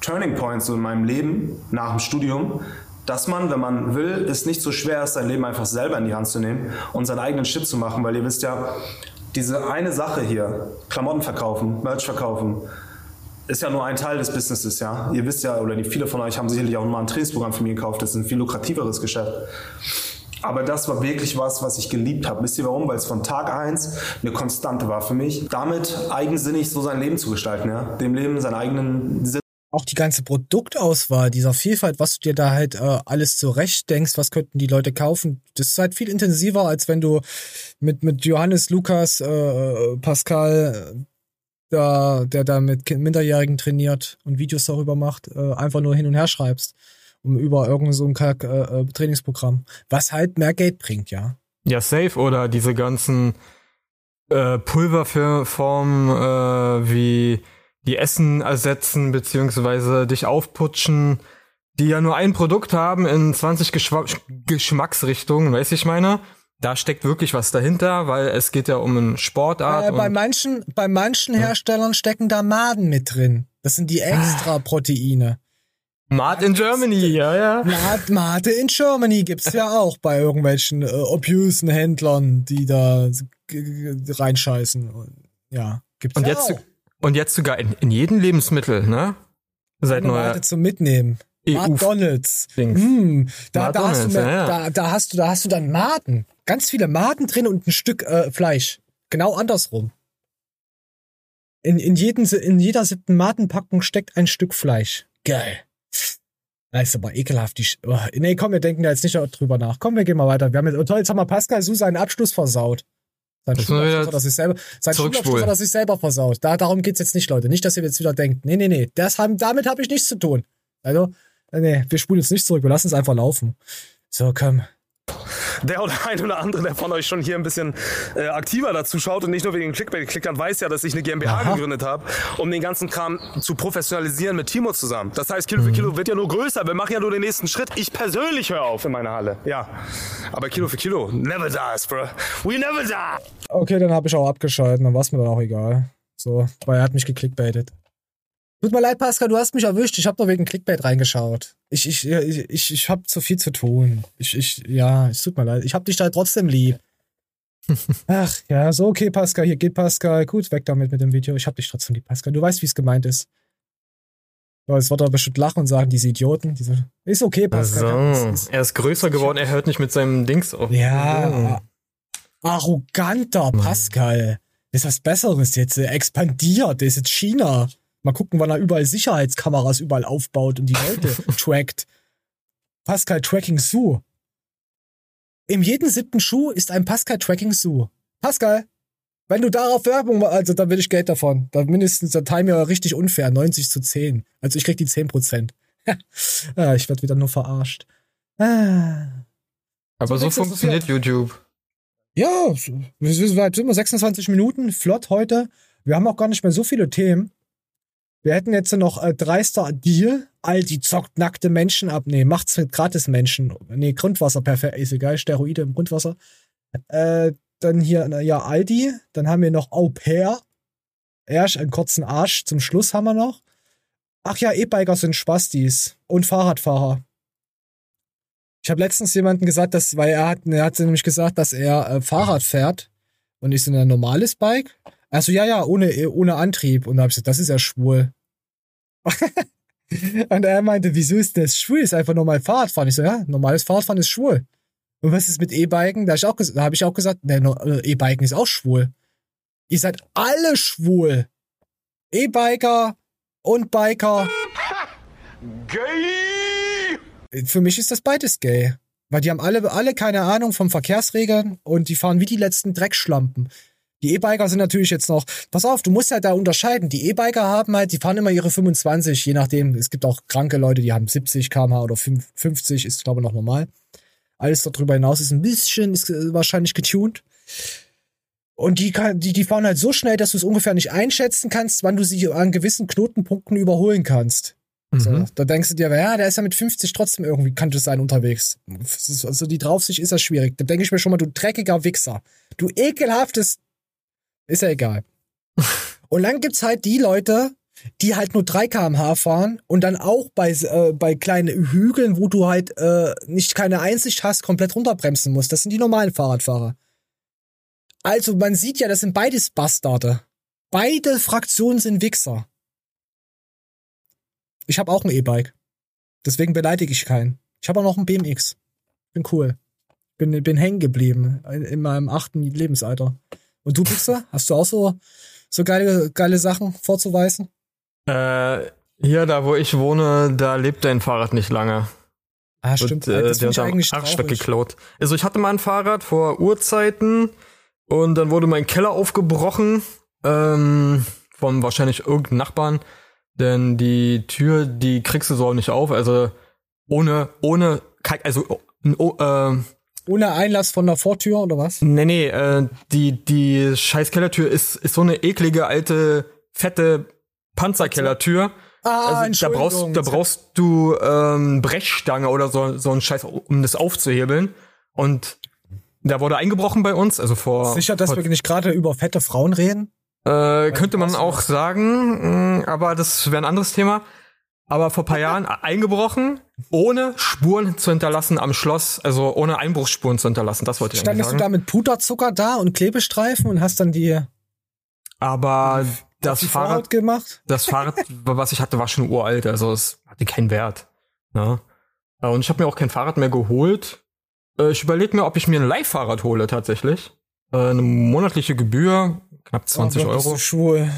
Turning Point so in meinem Leben nach dem Studium, dass man, wenn man will, es nicht so schwer ist, sein Leben einfach selber in die Hand zu nehmen und seinen eigenen Shit zu machen, weil ihr wisst ja, diese eine Sache hier, Klamotten verkaufen, Merch verkaufen, ist ja nur ein Teil des Businesses, ja. Ihr wisst ja, oder viele von euch haben sicherlich auch mal ein Trainingsprogramm für mich gekauft, das ist ein viel lukrativeres Geschäft. Aber das war wirklich was, was ich geliebt habe. Wisst ihr warum? Weil es von Tag eins eine Konstante war für mich, damit eigensinnig so sein Leben zu gestalten, ja. Dem Leben seinen eigenen Sinn Auch die ganze Produktauswahl, dieser Vielfalt, was du dir da halt äh, alles zurecht denkst, was könnten die Leute kaufen, das ist halt viel intensiver, als wenn du mit, mit Johannes, Lukas, äh, Pascal, äh, da, der da mit Minderjährigen trainiert und Videos darüber macht, äh, einfach nur hin und her schreibst. Um über irgend so ein Kack, äh, äh, Trainingsprogramm. Was halt mehr Geld bringt, ja. Ja, safe. Oder diese ganzen äh, Pulverformen äh, wie die Essen ersetzen beziehungsweise dich aufputschen, die ja nur ein Produkt haben in 20 Geschwa Geschmacksrichtungen, weißt du, ich meine? Da steckt wirklich was dahinter, weil es geht ja um eine Sportart. Äh, bei manchen, bei manchen Herstellern stecken da Maden mit drin. Das sind die extra Proteine. Mad in Germany, ja, ja. Mad, Mate in Germany gibt's ja auch bei irgendwelchen äh, obusen Händlern, die da reinscheißen. Und, ja, gibt's Und ja jetzt, auch. und jetzt sogar in, in jedem Lebensmittel, ne? Seit neuer Mate zum Mitnehmen. EU McDonalds. Mm, da, da, hast du mehr, ja, ja. Da, da hast du, da hast du dann Maden. Ganz viele Maden drin und ein Stück äh, Fleisch. Genau andersrum. In, in, jeden, in jeder siebten Madenpackung steckt ein Stück Fleisch. Geil. Das ist aber ekelhaft. Die, Sch- oh, nee, komm, wir denken da jetzt nicht drüber nach. Komm, wir gehen mal weiter. Wir haben jetzt, oh, toll, jetzt haben wir Pascal Su seinen Abschluss versaut. Sein Schulabschluss hat er sich selber, sein zurückspulen. Schulabschluss hat er sich selber versaut. Da, darum geht's jetzt nicht, Leute. Nicht, dass ihr jetzt wieder denkt. Nee, nee, nee. Das haben, damit habe ich nichts zu tun. Also, nee, wir spulen jetzt nicht zurück. Wir lassen es einfach laufen. So, komm. Der oder ein oder andere, der von euch schon hier ein bisschen äh, aktiver dazu schaut und nicht nur wegen dem Clickbait geklickt hat, weiß ja, dass ich eine GmbH Aha. gegründet habe, um den ganzen Kram zu professionalisieren mit Timo zusammen. Das heißt, Kilo für Kilo wird ja nur größer. Wir machen ja nur den nächsten Schritt. Ich persönlich höre auf in meiner Halle. Ja. Aber Kilo für Kilo, never dies, bro. We never die. Okay, dann habe ich auch abgeschalten. Dann war es mir dann auch egal. So, weil er hat mich geklickbaitet. Tut mir leid, Pascal, du hast mich erwischt. Ich habe nur wegen Clickbait reingeschaut. Ich, ich, ich, ich, ich habe zu viel zu tun. Ich, ich, ja, es tut mir leid. Ich habe dich da trotzdem lieb. Ach, ja, so okay, Pascal. Hier geht Pascal. Gut, weg damit mit dem Video. Ich hab dich trotzdem lieb, Pascal. Du weißt, wie es gemeint ist. Aber es wird er bestimmt lachen und sagen, diese Idioten. Diese, ist okay, Pascal. So. Ist, ist, Er ist größer geworden, er hört nicht mit seinem Dings auf. ja, arroganter Pascal. Das ist was Besseres jetzt. Er expandiert. Der ist jetzt China. Mal gucken, wann er überall Sicherheitskameras überall aufbaut und die Leute trackt. Pascal Tracking Sue. Im jeden siebten Schuh ist ein Pascal Tracking Sue. Pascal, wenn du darauf Werbung machst, also dann will ich Geld davon. Da mindestens der Timer richtig unfair, 90 zu 10. Also ich krieg die 10 Prozent. ah, ich werd wieder nur verarscht. Ah. Aber so nächstes funktioniert YouTube. Ja, wir sind wir 26 Minuten, flott heute. Wir haben auch gar nicht mehr so viele Themen. Wir hätten jetzt noch äh, dreister Deal. Aldi zockt nackte Menschen ab. Nee, macht's mit gratis Menschen. Nee, Grundwasser, perfekt. Ist egal, Steroide im Grundwasser. Äh, dann hier, na, ja, Aldi. Dann haben wir noch Au pair. Erst einen kurzen Arsch zum Schluss haben wir noch. Ach ja, E-Biker sind Spastis. Und Fahrradfahrer. Ich habe letztens jemanden gesagt, dass, weil er hat, er hat nämlich gesagt, dass er äh, Fahrrad fährt und ist in ein normales Bike. Also ja, ja, ohne, ohne Antrieb. Und da habe ich gesagt, das ist ja schwul. und er meinte, wieso ist das schwul? Ist einfach normal Fahrradfahren. Ich so, ja, normales Fahrradfahren ist schwul. Und was ist mit E-Biken? Da, da habe ich auch gesagt, ne, E-Biken ist auch schwul. Ihr seid alle schwul. E-Biker und Biker. Für mich ist das beides gay. Weil die haben alle, alle keine Ahnung vom Verkehrsregeln und die fahren wie die letzten Dreckschlampen. Die E-Biker sind natürlich jetzt noch, pass auf, du musst ja da unterscheiden. Die E-Biker haben halt, die fahren immer ihre 25, je nachdem. Es gibt auch kranke Leute, die haben 70 km/h oder 5 50 ist, glaube ich, noch normal. Alles darüber hinaus ist ein bisschen, ist äh, wahrscheinlich getuned. Und die, kann, die, die fahren halt so schnell, dass du es ungefähr nicht einschätzen kannst, wann du sie an gewissen Knotenpunkten überholen kannst. So, Mhm. da denkst du dir, ja, der ist ja mit 50 trotzdem irgendwie, kann das sein, unterwegs. Also die Draufsicht ist ja schwierig. Da denke ich mir schon mal, du dreckiger Wichser. Du ekelhaftes. Ist ja egal. Und dann gibt's halt die Leute, die halt nur 3 km/h fahren und dann auch bei, äh, bei kleinen Hügeln, wo du halt äh, nicht keine Einsicht hast, komplett runterbremsen musst. Das sind die normalen Fahrradfahrer. Also man sieht ja, das sind beides Bastarde. Beide Fraktionen sind Wichser. Ich habe auch ein E-Bike. Deswegen beleidige ich keinen. Ich habe auch noch ein BMX. Bin cool. Bin, bin hängen geblieben in, in meinem achten Lebensalter. Und du, Pixel? Hast du auch so, so geile, geile Sachen vorzuweisen? Äh, hier, da wo ich wohne, da lebt dein Fahrrad nicht lange. Ah, stimmt. Und, äh, das finde ich eigentlich Arschstock traurig. geklaut. Also ich hatte mal ein Fahrrad vor Urzeiten und dann wurde mein Keller aufgebrochen ähm, von wahrscheinlich irgendeinem Nachbarn, denn die Tür, die kriegst du so auch nicht auf. Also ohne, ohne, also oh, äh, Ohne Einlass von der Vortür oder was? nee, nee, äh, die die scheiß Kellertür ist ist so eine eklige alte fette Panzerkellertür. Ah, Also, da brauchst, da brauchst du ähm, Brechstange oder so, so ein Scheiß, um das aufzuhebeln. Und da wurde eingebrochen bei uns, also vor. Sicher, dass vor, wir nicht gerade über fette Frauen reden? äh, könnte man auch sagen, mh, aber das wäre ein anderes Thema. Aber vor paar Jahren eingebrochen, ohne Spuren zu hinterlassen am Schloss, also ohne Einbruchsspuren zu hinterlassen. Das wollte ich eigentlich Standest du sagen. da mit Puderzucker da und Klebestreifen und hast dann die, aber das die Fahrrad, gemacht? das Fahrrad, was ich hatte, war schon uralt, also es hatte keinen Wert. Ne? Und ich habe mir auch kein Fahrrad mehr geholt. Äh, Ich überlege mir, ob ich mir ein Leihfahrrad hole tatsächlich. Äh, Eine monatliche Gebühr, knapp 20 Oh Gott, bist Euro. du schwul.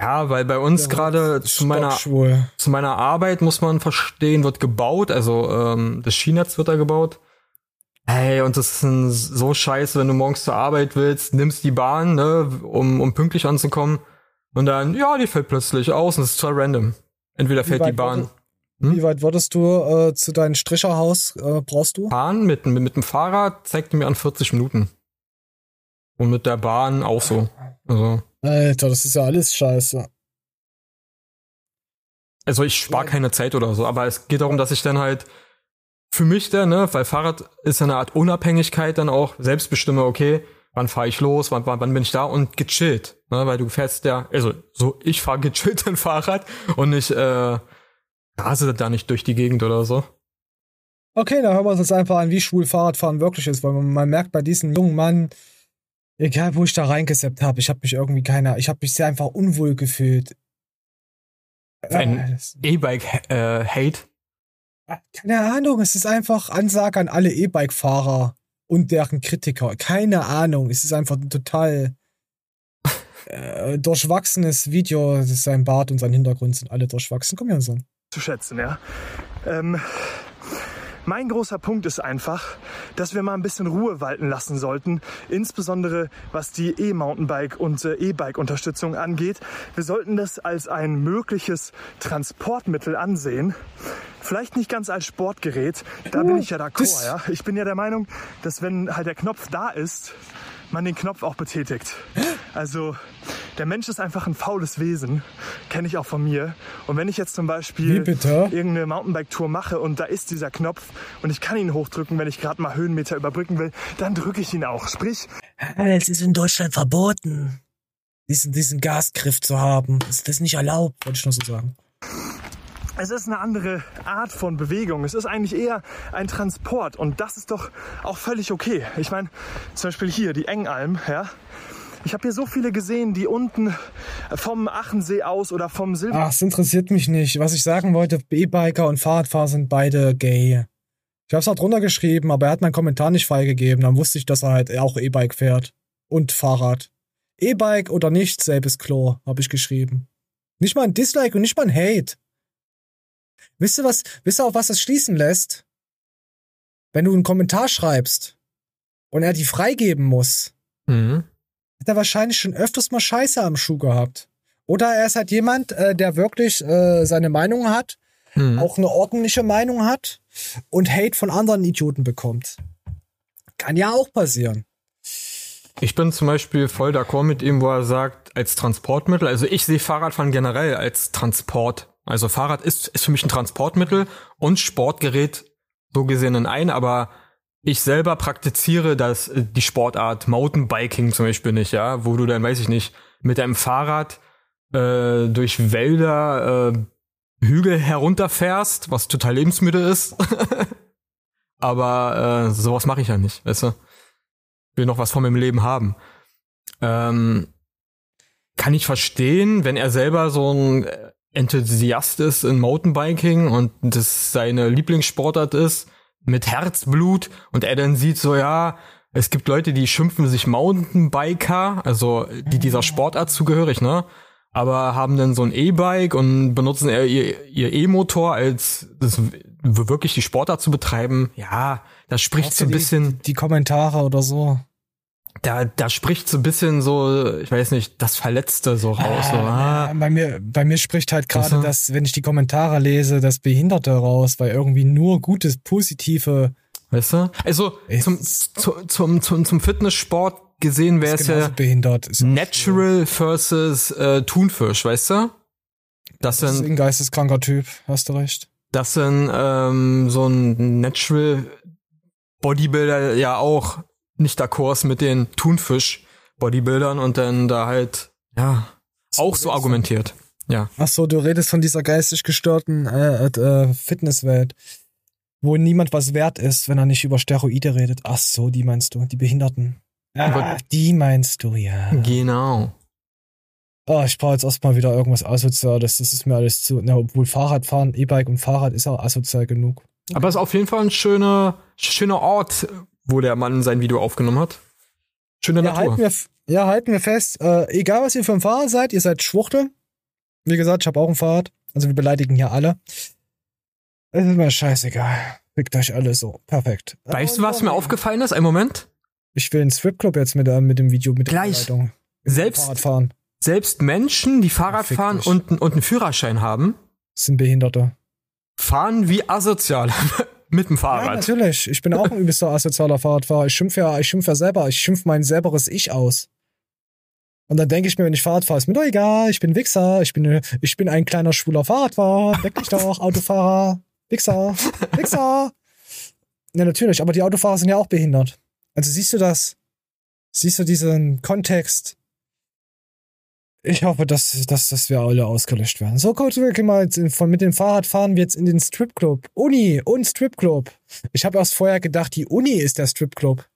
Ja, weil bei uns gerade zu meiner zu meiner Arbeit muss man verstehen, wird gebaut, also ähm, das Schienennetz wird da gebaut. Hey, und das ist so scheiße, wenn du morgens zur Arbeit willst, nimmst die Bahn, ne, um, um pünktlich anzukommen. Und dann, ja, die fällt plötzlich aus und es ist total random. Entweder fällt die Bahn. wurde- Hm? Wie weit würdest du äh, zu deinem Stricherhaus äh, brauchst du? Fahren mit, mit, mit dem Fahrrad zeigt mir an 40 Minuten. Und mit der Bahn auch so. Also, Alter, das ist ja alles scheiße. also ich spare keine Zeit oder so, aber es geht darum, dass ich dann halt für mich dann, ne, weil Fahrrad ist ja eine Art Unabhängigkeit dann auch, selbst bestimme, okay, wann fahre ich los, wann, wann, wann bin ich da und gechillt, ne, weil du fährst ja, also so, ich fahre gechillt ein Fahrrad und nicht, äh, rase da nicht durch die Gegend oder so. Okay, dann hören wir uns jetzt einfach an, wie schwul Fahrradfahren wirklich ist, weil man, man merkt bei diesem jungen Mann, egal wo ich da reingeseppt habe, ich habe mich irgendwie keiner, ich habe mich sehr einfach unwohl gefühlt. Ein Äh, das- E-Bike-Hate. Keine Ahnung, es ist einfach Ansage an alle E-Bike-Fahrer und deren Kritiker. Keine Ahnung, es ist einfach ein total äh, durchwachsenes Video. Sein Bart und sein Hintergrund sind alle durchwachsen. Komm, Jansson. zu schätzen, ja. Ähm, mein großer Punkt ist einfach, dass wir mal ein bisschen Ruhe walten lassen sollten, insbesondere was die E-Mountainbike und äh, E-Bike-Unterstützung angeht. Wir sollten das als ein mögliches Transportmittel ansehen. Vielleicht nicht ganz als Sportgerät, da bin ich ja d'accord, ja. Ich bin ja der Meinung, dass wenn halt der Knopf da ist, man den Knopf auch betätigt. Also der Mensch ist einfach ein faules Wesen, kenne ich auch von mir. Und wenn ich jetzt zum Beispiel irgendeine Mountainbike-Tour mache und da ist dieser Knopf und ich kann ihn hochdrücken, wenn ich gerade mal Höhenmeter überbrücken will, dann drücke ich ihn auch. Sprich, Es ist in Deutschland verboten, diesen, diesen Gasgriff zu haben. Das ist nicht erlaubt, wollte ich nur so sagen. Es ist eine andere Art von Bewegung. Es ist eigentlich eher ein Transport und das ist doch auch völlig okay. Ich meine, zum Beispiel hier die Engalm, ja. Ich habe hier so viele gesehen, die unten vom Achensee aus oder vom Silber Ach, es interessiert mich nicht. Was ich sagen wollte, E-Biker und Fahrradfahrer sind beide gay. Ich hab's auch drunter geschrieben, aber er hat meinen Kommentar nicht freigegeben. Dann wusste ich, dass er halt auch E-Bike fährt. Und Fahrrad. E-Bike oder nicht, selbes Klo, habe ich geschrieben. Nicht mal ein Dislike und nicht mal ein Hate. Wisst ihr was, wisst ihr auf was das schließen lässt? Wenn du einen Kommentar schreibst und er die freigeben muss, Mhm. hat er wahrscheinlich schon öfters mal Scheiße am Schuh gehabt. Oder er ist halt jemand, äh, der wirklich äh, seine Meinung hat, Mhm. auch eine ordentliche Meinung hat und Hate von anderen Idioten bekommt. Kann ja auch passieren. Ich bin zum Beispiel voll d'accord mit ihm, wo er sagt, als Transportmittel, also ich sehe Fahrradfahren generell als Transport. Also Fahrrad ist, ist für mich ein Transportmittel und Sportgerät so gesehen in ein, aber ich selber praktiziere das, äh, die Sportart Mountainbiking zum Beispiel nicht, ja, wo du dann, weiß ich nicht, mit deinem Fahrrad äh, durch Wälder, äh, Hügel herunterfährst, was total Lebensmittel ist. aber äh, sowas mache ich ja nicht, weißt du? will noch was von meinem Leben haben. Ähm, kann ich verstehen, wenn er selber so ein Enthusiast ist in Mountainbiking und das seine Lieblingssportart ist, mit Herzblut und er dann sieht so, ja, es gibt Leute, die schimpfen sich Mountainbiker, also die dieser Sportart zugehörig, ne? Aber haben dann so ein E-Bike und benutzen ihr, ihr E-Motor als das wirklich die Sportart zu betreiben. Ja, das spricht so ein die, bisschen Die Kommentare oder so. Da, da spricht so ein bisschen so, ich weiß nicht, das Verletzte so raus. So, ah, bei, mir, bei mir spricht halt gerade Weißt du? das, wenn ich die Kommentare lese, das Behinderte raus, weil irgendwie nur gutes, positive weißt du? Also zum, zu, zum, zum, zum Fitnesssport gesehen wäre es ja behindert. Ist Natural versus äh, Thunfisch, weißt du? Das Das ist sind, ein geisteskranker Typ, hast du recht. das sind ähm, so ein Natural Bodybuilder ja auch nicht d'accord mit den Thunfisch Bodybuildern und dann da halt ja auch so argumentiert. Ja. Ach so, du redest von dieser geistig gestörten äh, äh, Fitnesswelt, wo niemand was wert ist, wenn er nicht über Steroide redet. Ach so, die meinst du, die Behinderten. Ah, die meinst du, ja. Genau. Oh, ich brauche jetzt erstmal wieder irgendwas Asoziales. Das ist mir alles zu. Na, obwohl Fahrradfahren, E-Bike und Fahrrad ist auch asozial genug. Aber es ist auf jeden Fall ein schöner, schöner Ort, wo der Mann sein Video aufgenommen hat. Schöne Ja, Natur. halten wir, ja, halten wir fest. Äh, egal, was ihr für ein Fahrer seid, ihr seid Schwuchtel. Wie gesagt, ich habe auch ein Fahrrad. Also wir beleidigen hier alle. Es ist mir scheißegal. Fickt euch alle so. Perfekt. Weißt du, was mir aufgefallen ist? Ein Moment. Ich will einen Stripclub jetzt mit, äh, mit dem Video mit der Gleich. Anleitung. Selbst, Fahrradfahren selbst Menschen, die Fahrrad Fick fahren dich. und, und einen Führerschein haben, sind Behinderte. fahren wie asozial mit dem Ja, Fahrrad. natürlich. Ich bin auch ein übelster asozialer Fahrradfahrer. Ich schimpfe ja, ich schimpfe ja selber. Ich schimpfe mein selberes Ich aus. Und dann denke ich mir, wenn ich Fahrrad fahre, ist mir doch egal. Ich bin Wichser. Ich bin, ich bin ein kleiner schwuler Fahrradfahrer. Leck mich doch, Autofahrer. Wichser. Wichser. Ja, natürlich. Aber die Autofahrer sind ja auch behindert. Also siehst du das? Siehst du diesen Kontext? Ich hoffe, dass, dass, dass wir alle ausgelöscht werden. So, Coach Wilke mal jetzt in- von, mit dem Fahrrad fahren wir jetzt in den Stripclub. Uni und Stripclub. Ich habe erst vorher gedacht, die Uni ist der Stripclub.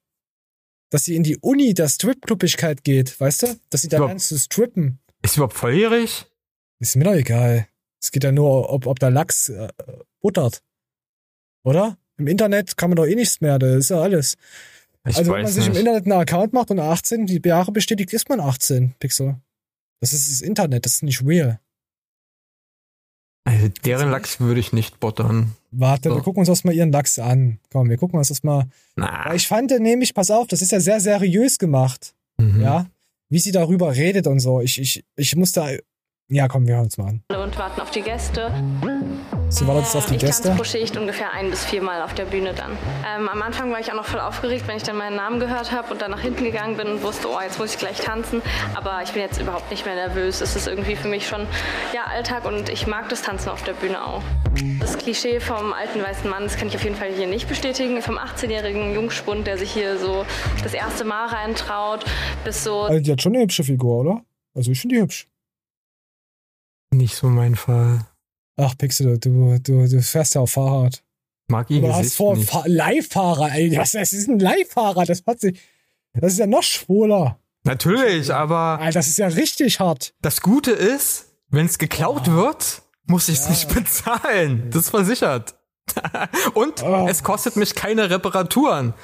Dass sie in die Uni der Stripclubigkeit geht, weißt du? Dass sie da lernt zu strippen. Ist überhaupt volljährig? Ist mir doch egal. Es geht ja nur, ob, ob der Lachs äh, buttert. Oder? Im Internet kann man doch eh nichts mehr, das ist ja alles. Ich also wenn man sich nicht. im Internet einen Account macht und 18 die Jahre bestätigt, ist man 18 Pixel. Das ist das Internet, das ist nicht real. Also deren Lachs würde ich nicht buttern. Warte, So. wir gucken uns erstmal ihren Lachs an. Komm, wir gucken uns das mal. Na. Ich fand nämlich, pass auf, das ist ja sehr seriös gemacht. Mhm. Ja. Wie sie darüber redet und so. Ich, ich, ich muss da. Ja, komm, wir hören uns mal an. und warten auf die Gäste. Sie wartet jetzt auf die ich tanze Gäste. pro Schicht ungefähr ein bis viermal auf der Bühne dann. Ähm, am Anfang war ich auch noch voll aufgeregt, wenn ich dann meinen Namen gehört habe und dann nach hinten gegangen bin und wusste, oh, jetzt muss ich gleich tanzen. Aber ich bin jetzt überhaupt nicht mehr nervös. Es ist irgendwie für mich schon ja, Alltag und ich mag das Tanzen auf der Bühne auch. Das Klischee vom alten weißen Mann, das kann ich auf jeden Fall hier nicht bestätigen. Vom 18-jährigen Jungspund, der sich hier so das erste Mal reintraut, bis so Also, die hat schon eine hübsche Figur, oder? Also, ich finde die hübsch. Nicht so mein Fall. Ach, Pixel, du, du, du fährst ja auf Fahrrad. Mag ihr Du hast Gesicht vor nicht. Fa Leihfahrer, ey. Das, das ist ein Leihfahrer. Das hat sich. Das ist ja noch schwuler. Natürlich, aber Alter, das ist ja richtig hart. das Gute ist, wenn es geklaut wird, muss ich es nicht bezahlen. Das ist versichert. Und Oh. es kostet mich keine Reparaturen.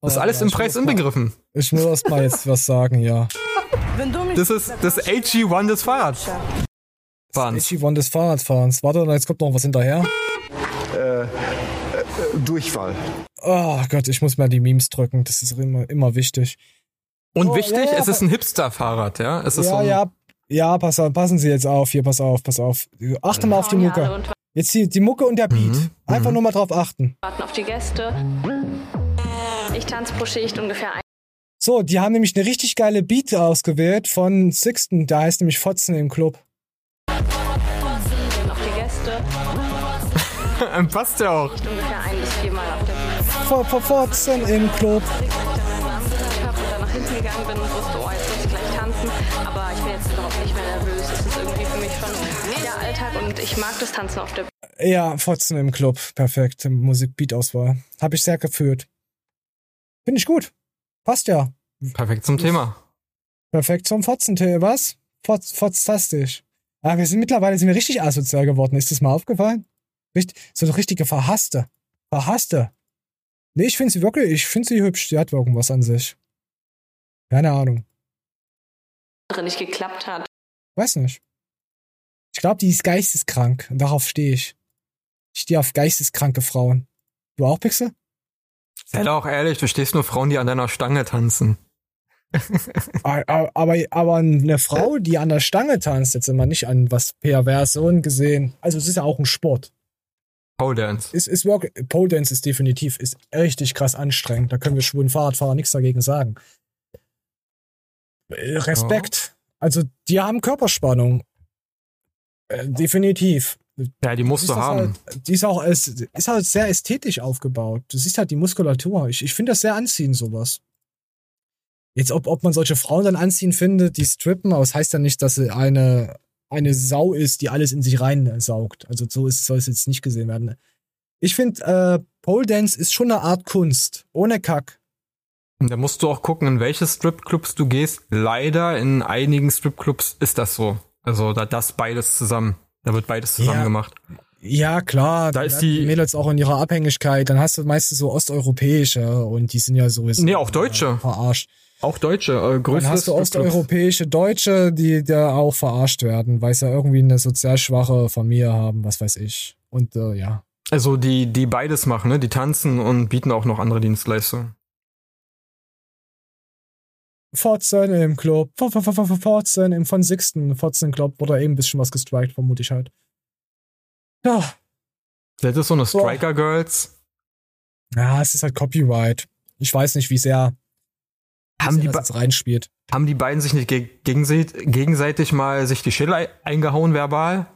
Das ist alles ja, im Preis muss mal- inbegriffen. Ich muss erst mal jetzt was sagen, ja. Das ist das AG1 des Fahrrads. Fahrens. AG1 des Fahrradfahrens. Warte, jetzt kommt noch was hinterher. Durchfall. Oh Gott, ich muss mal die Memes drücken. Das ist immer, immer wichtig. Und Oh, wichtig, ja, ja, es ist ein Hipster-Fahrrad, ja. Es ist so Ja, ein, ja. Ja, pass auf, passen Sie jetzt auf. Hier, pass auf, pass auf. Achte mal auf die Mucke. Jetzt die, die Mucke und der Beat. Mhm, Einfach nur mal drauf achten. warten auf die Gäste. Ich tanze pro Schicht ungefähr ein. So, die haben nämlich eine richtig geile Beat ausgewählt von Sixten. Der heißt nämlich Fotzen im Club. Passt ja auch. Ungefähr ein bis viermal auf der Bühne. F- F- Fotzen im Club. Ich habe und dann nach hinten gegangen bin und wusste, oh, jetzt muss ich gleich tanzen. Aber ich bin jetzt überhaupt nicht mehr nervös. Das ist irgendwie für mich schon der Alltag und ich mag das Tanzen auf der Bühne. Ja, Fotzen im Club. Perfekt. Musik-Beat-Auswahl. Habe ich sehr gefühlt. Finde ich gut. Passt ja. Perfekt zum Thema. Perfekt zum Fotzen. Was? Fotz, fotztastisch. Ah, wir sind mittlerweile sind wir richtig asozial geworden. Ist das mal aufgefallen? Richtig, so eine richtige Verhasste. Verhasste. Nee, ich finde sie wirklich, ich finde sie hübsch. Die hat irgendwas an sich. Keine Ahnung. nicht geklappt hat. Weiß nicht. Ich glaube, die ist geisteskrank. Und darauf stehe ich. Ich stehe auf geisteskranke Frauen. Du auch, Pixel? Sei doch ehrlich, du stehst nur Frauen, die an deiner Stange tanzen. A- a- aber, aber eine Frau, die an der Stange tanzt, jetzt immer nicht an was Perversion gesehen. Also es ist ja auch ein Sport. Pole Dance. Ist, ist wirklich, Pole Dance ist definitiv, ist richtig krass anstrengend. Da können wir schwulen Fahrradfahrer nichts dagegen sagen. Äh, Respekt. Also die haben Körperspannung. Äh, definitiv. Ja, die musst ist du haben. Halt, die ist auch es ist halt sehr ästhetisch aufgebaut. Du siehst halt die Muskulatur. Ich, ich finde das sehr anziehend, sowas. Jetzt, ob, ob man solche Frauen dann anziehen findet, die strippen, aber das heißt ja nicht, dass sie eine, eine Sau ist, die alles in sich reinsaugt. Also so ist, soll es jetzt nicht gesehen werden. Ich finde, äh, Pole Dance ist schon eine Art Kunst. Ohne Kack. Da musst du auch gucken, in welche Stripclubs du gehst. Leider in einigen Stripclubs ist das so. Also da das beides zusammen. Da wird beides zusammen Ja. gemacht. Ja, klar. Da ist werden die- Mädels auch in ihrer Abhängigkeit. Dann hast du meistens so osteuropäische und die sind ja sowieso. Nee, auch Deutsche. Verarscht. Auch Deutsche. Äh, Dann größte hast du osteuropäische Deutsche, die da auch verarscht werden, weil sie ja irgendwie eine sozial schwache Familie haben, was weiß ich. Und äh, ja. Also die, die beides machen, ne? Die tanzen und bieten auch noch andere Dienstleistungen. Fotzen im Club. F- F- F- F- Fotzen im von Sixten. Fotzen Club wurde eben ein bisschen was gestrikt, vermute ich halt. Ja. Das ist so eine Striker Girls. Ja, es ist halt Copyright. Ich weiß nicht, wie sehr, Haben die, reinspielt. haben die beiden sich nicht ge gegenseit- gegenseitig mal sich die Schädel ei- eingehauen verbal?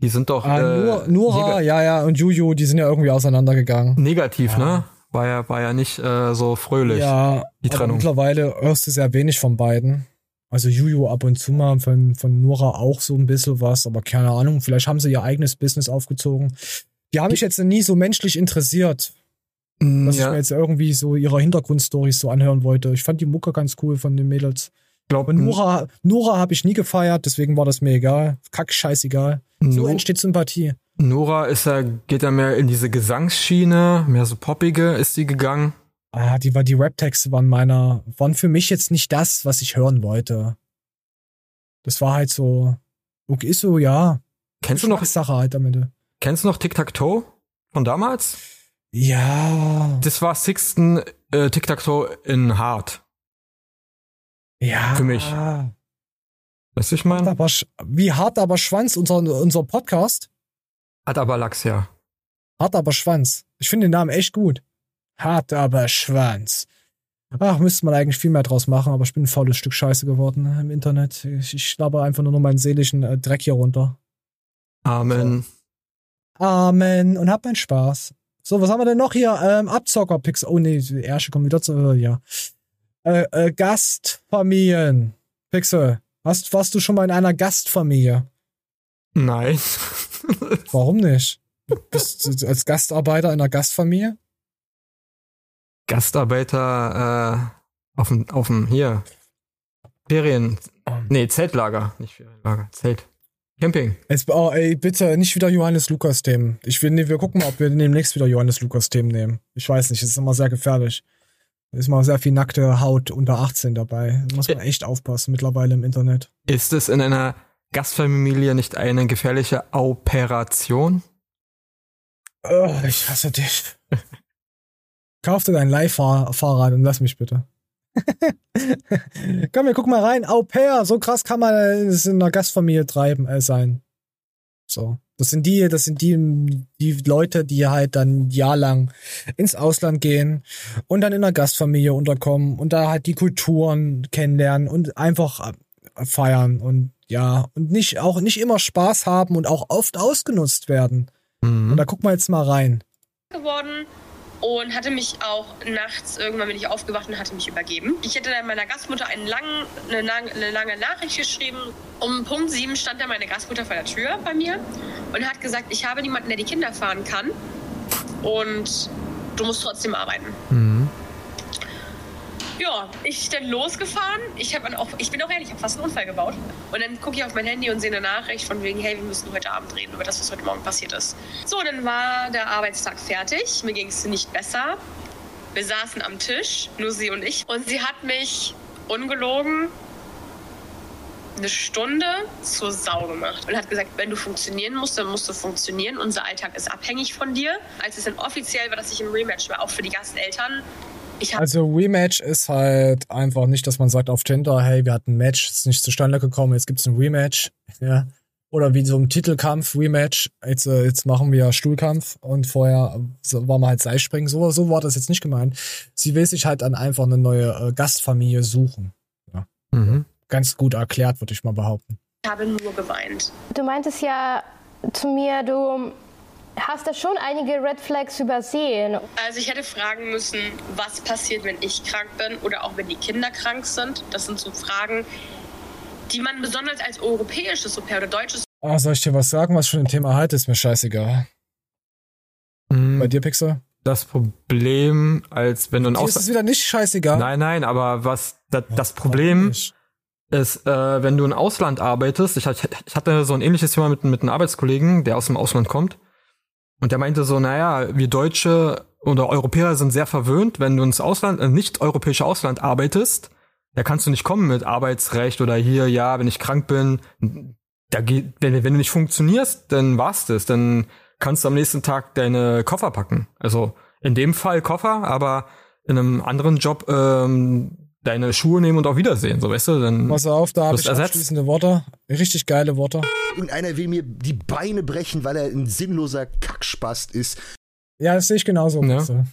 Die sind doch Ah, äh, Nur, Nora, neg ja, ja, und Juju, die sind ja irgendwie auseinandergegangen. negativ, ne? War ja, war ja nicht äh, so fröhlich. Ja, die Trennung. mittlerweile hörst du sehr wenig von beiden. Also Juju ab und zu mal, von, von Nora auch so ein bisschen was, aber keine Ahnung, vielleicht haben sie ihr eigenes Business aufgezogen. Die haben mich jetzt nie so menschlich interessiert, Dass ich ja. mir jetzt irgendwie so ihre Hintergrundstories so anhören wollte. Ich fand die Mucke ganz cool von den Mädels. Glaub, Und Nora, Nora habe ich nie gefeiert, deswegen war das mir egal. Kack, scheißegal. So No- entsteht Sympathie. Nora ist ja, geht ja mehr in diese Gesangsschiene, mehr so poppige ist sie gegangen. Ah, die war die Rap-Texte waren meiner, waren für mich jetzt nicht das, was ich hören wollte. Das war halt so, okay, ist so, ja. Kennst du noch, Sache halt am Ende. kennst du noch Tic-Tac-Toe von damals? Ja. Das war Sixten äh, Tic-Tac-Toe in Hard. Ja. Für mich. Weißt du, ich meine? Wie hart aber Schwanz, unser, unser Podcast. Hat aber Lachs, ja. Hart aber Schwanz. Ich finde den Namen echt gut. Hart aber Schwanz. Ach, müsste man eigentlich viel mehr draus machen, aber ich bin ein faules Stück Scheiße geworden im Internet. Ich, ich schlappe einfach nur noch meinen seelischen äh, Dreck hier runter. Amen. Amen und hab meinen Spaß. So, was haben wir denn noch hier? Ähm, Abzocker-Pix. Oh nee, die Ersche kommt wieder zu. Äh, ja. Äh, äh, Gastfamilien. Pixel. Hast, warst du schon mal in einer Gastfamilie? Nein. Warum nicht? Bist du als Gastarbeiter in einer Gastfamilie? Gastarbeiter äh, auf dem, auf dem, hier. Ferien. Nee, Zeltlager. Nicht Ferienlager, Zelt. Camping. Jetzt, oh, ey, bitte nicht wieder Johannes Lukas Themen. Ich will, nee, wir gucken mal, ob wir demnächst wieder Johannes Lukas Themen nehmen. Ich weiß nicht, es ist immer sehr gefährlich. Da ist mal sehr viel nackte Haut unter 18 dabei. Da muss man echt aufpassen mittlerweile im Internet. Ist es in einer Gastfamilie nicht eine gefährliche Operation? Oh, ich hasse dich. Kauf dir dein Leihfahrrad und lass mich bitte. Komm, wir gucken mal rein. Au pair, so krass kann man es in einer Gastfamilie treiben, äh, sein. So. Das sind die, das sind die, die Leute, die halt dann ein Jahr lang ins Ausland gehen und dann in einer Gastfamilie unterkommen und da halt die Kulturen kennenlernen und einfach äh, feiern und ja, und nicht, auch nicht immer Spaß haben und auch oft ausgenutzt werden. Und da gucken wir jetzt mal rein. geworden und hatte mich auch nachts irgendwann bin ich aufgewacht und hatte mich übergeben. Ich hätte dann meiner Gastmutter einen langen, eine, lang, eine lange Nachricht geschrieben. Um Punkt 7 stand dann meine Gastmutter vor der Tür bei mir und hat gesagt, ich habe niemanden, der die Kinder fahren kann und du musst trotzdem arbeiten. Ja, ich dann losgefahren. Ich, hab auch, ich bin auch ehrlich, ich habe fast einen Unfall gebaut. Und dann gucke ich auf mein Handy und sehe eine Nachricht von wegen, hey, wir müssen heute Abend reden über das, was heute Morgen passiert ist. So, dann war der Arbeitstag fertig. Mir ging es nicht besser. Wir saßen am Tisch, nur sie und ich. Und sie hat mich ungelogen eine Stunde zur Sau gemacht und hat gesagt, wenn du funktionieren musst, dann musst du funktionieren. Unser Alltag ist abhängig von dir. Als es dann offiziell war, dass ich im Rematch war, auch für die Gasteltern, Also Rematch ist halt einfach nicht, dass man sagt auf Tinder, hey, wir hatten ein Match, ist nicht zustande gekommen, jetzt gibt's ein Rematch. Ja. Oder wie so ein Titelkampf, Rematch, jetzt, äh, jetzt machen wir Stuhlkampf und vorher war man halt Seilspringen. So, so war das jetzt nicht gemeint. Sie will sich halt dann einfach eine neue äh, Gastfamilie suchen. Ja. Mhm. Ganz gut erklärt, würde ich mal behaupten. habe nur geweint. Du meintest ja zu mir, du hast da schon einige Red Flags übersehen. Also ich hätte fragen müssen, was passiert, wenn ich krank bin oder auch wenn die Kinder krank sind. Das sind so Fragen, die man besonders als europäisches Au-pair oder deutsches Ah, soll ich dir was sagen, was schon ein Thema halt ist? Mir scheißegal. Mhm. Bei dir, Pixel? Das Problem, als wenn du ein Dir ist es Ausland. wieder nicht scheißegal. Nein, nein, aber was das, das Problem ist, äh, wenn du im Ausland arbeitest, ich, hatte- ich hatte so ein ähnliches Thema mit, mit einem Arbeitskollegen, der aus dem Ausland kommt. Und der meinte so, naja, wir Deutsche oder Europäer sind sehr verwöhnt, wenn du ins Ausland, äh, nicht europäische Ausland arbeitest, da kannst du nicht kommen mit Arbeitsrecht oder hier, ja, wenn ich krank bin, da geht, wenn, wenn du nicht funktionierst, dann war's das, dann kannst du am nächsten Tag deine Koffer packen. Also in dem Fall Koffer, aber in einem anderen Job ähm, deine Schuhe nehmen und auf Wiedersehen, so weißt du, dann Pass auf, da habe ich ersetzt. abschließende Worte. Richtig geile Worte. Irgendeiner will mir die Beine brechen, weil er ein sinnloser Kackspast ist. Ja, das sehe ich genauso. Ja. Pixel.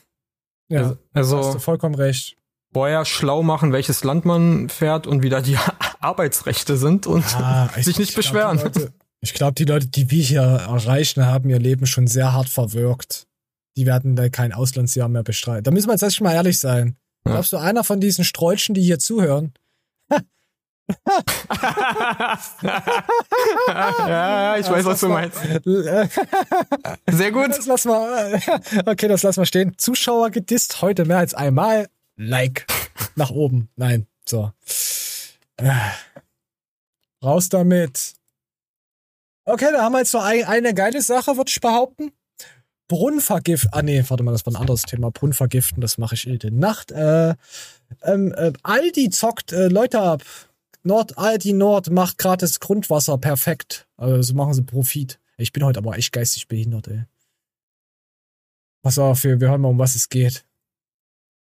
Ja, Also- also- hast du vollkommen recht. vorher schlau machen, welches Land man fährt und wie da die Arbeitsrechte sind und Ah, ich- sich nicht ich glaub, beschweren. die Leute- Ich glaube, die Leute, die wir hier erreichen, haben ihr Leben schon sehr hart verwirkt. Die werden da kein Auslandsjahr mehr bestreiten. Da müssen wir jetzt erst mal ehrlich sein. Glaubst du, einer von diesen Strolchen, die hier zuhören? ja, ich weiß, was du meinst. Sehr gut. Das lassen wir, okay, das lassen wir stehen. Zuschauer gedisst heute mehr als einmal. Like. Nach oben. Nein. So. Äh, raus damit. Okay, da haben wir jetzt noch ein, eine geile Sache, würde ich behaupten. Brunnenvergift. Ah, nee, warte mal, das war ein anderes Thema. Brunnenvergiften, das mache ich jede Nacht. Äh, ähm, äh, Aldi zockt äh, Leute ab. Nord, Aldi Nord macht gratis Grundwasser perfekt. Also so machen sie Profit. Ich bin heute aber echt geistig behindert, ey. Pass auf, wir, wir hören mal, um was es geht.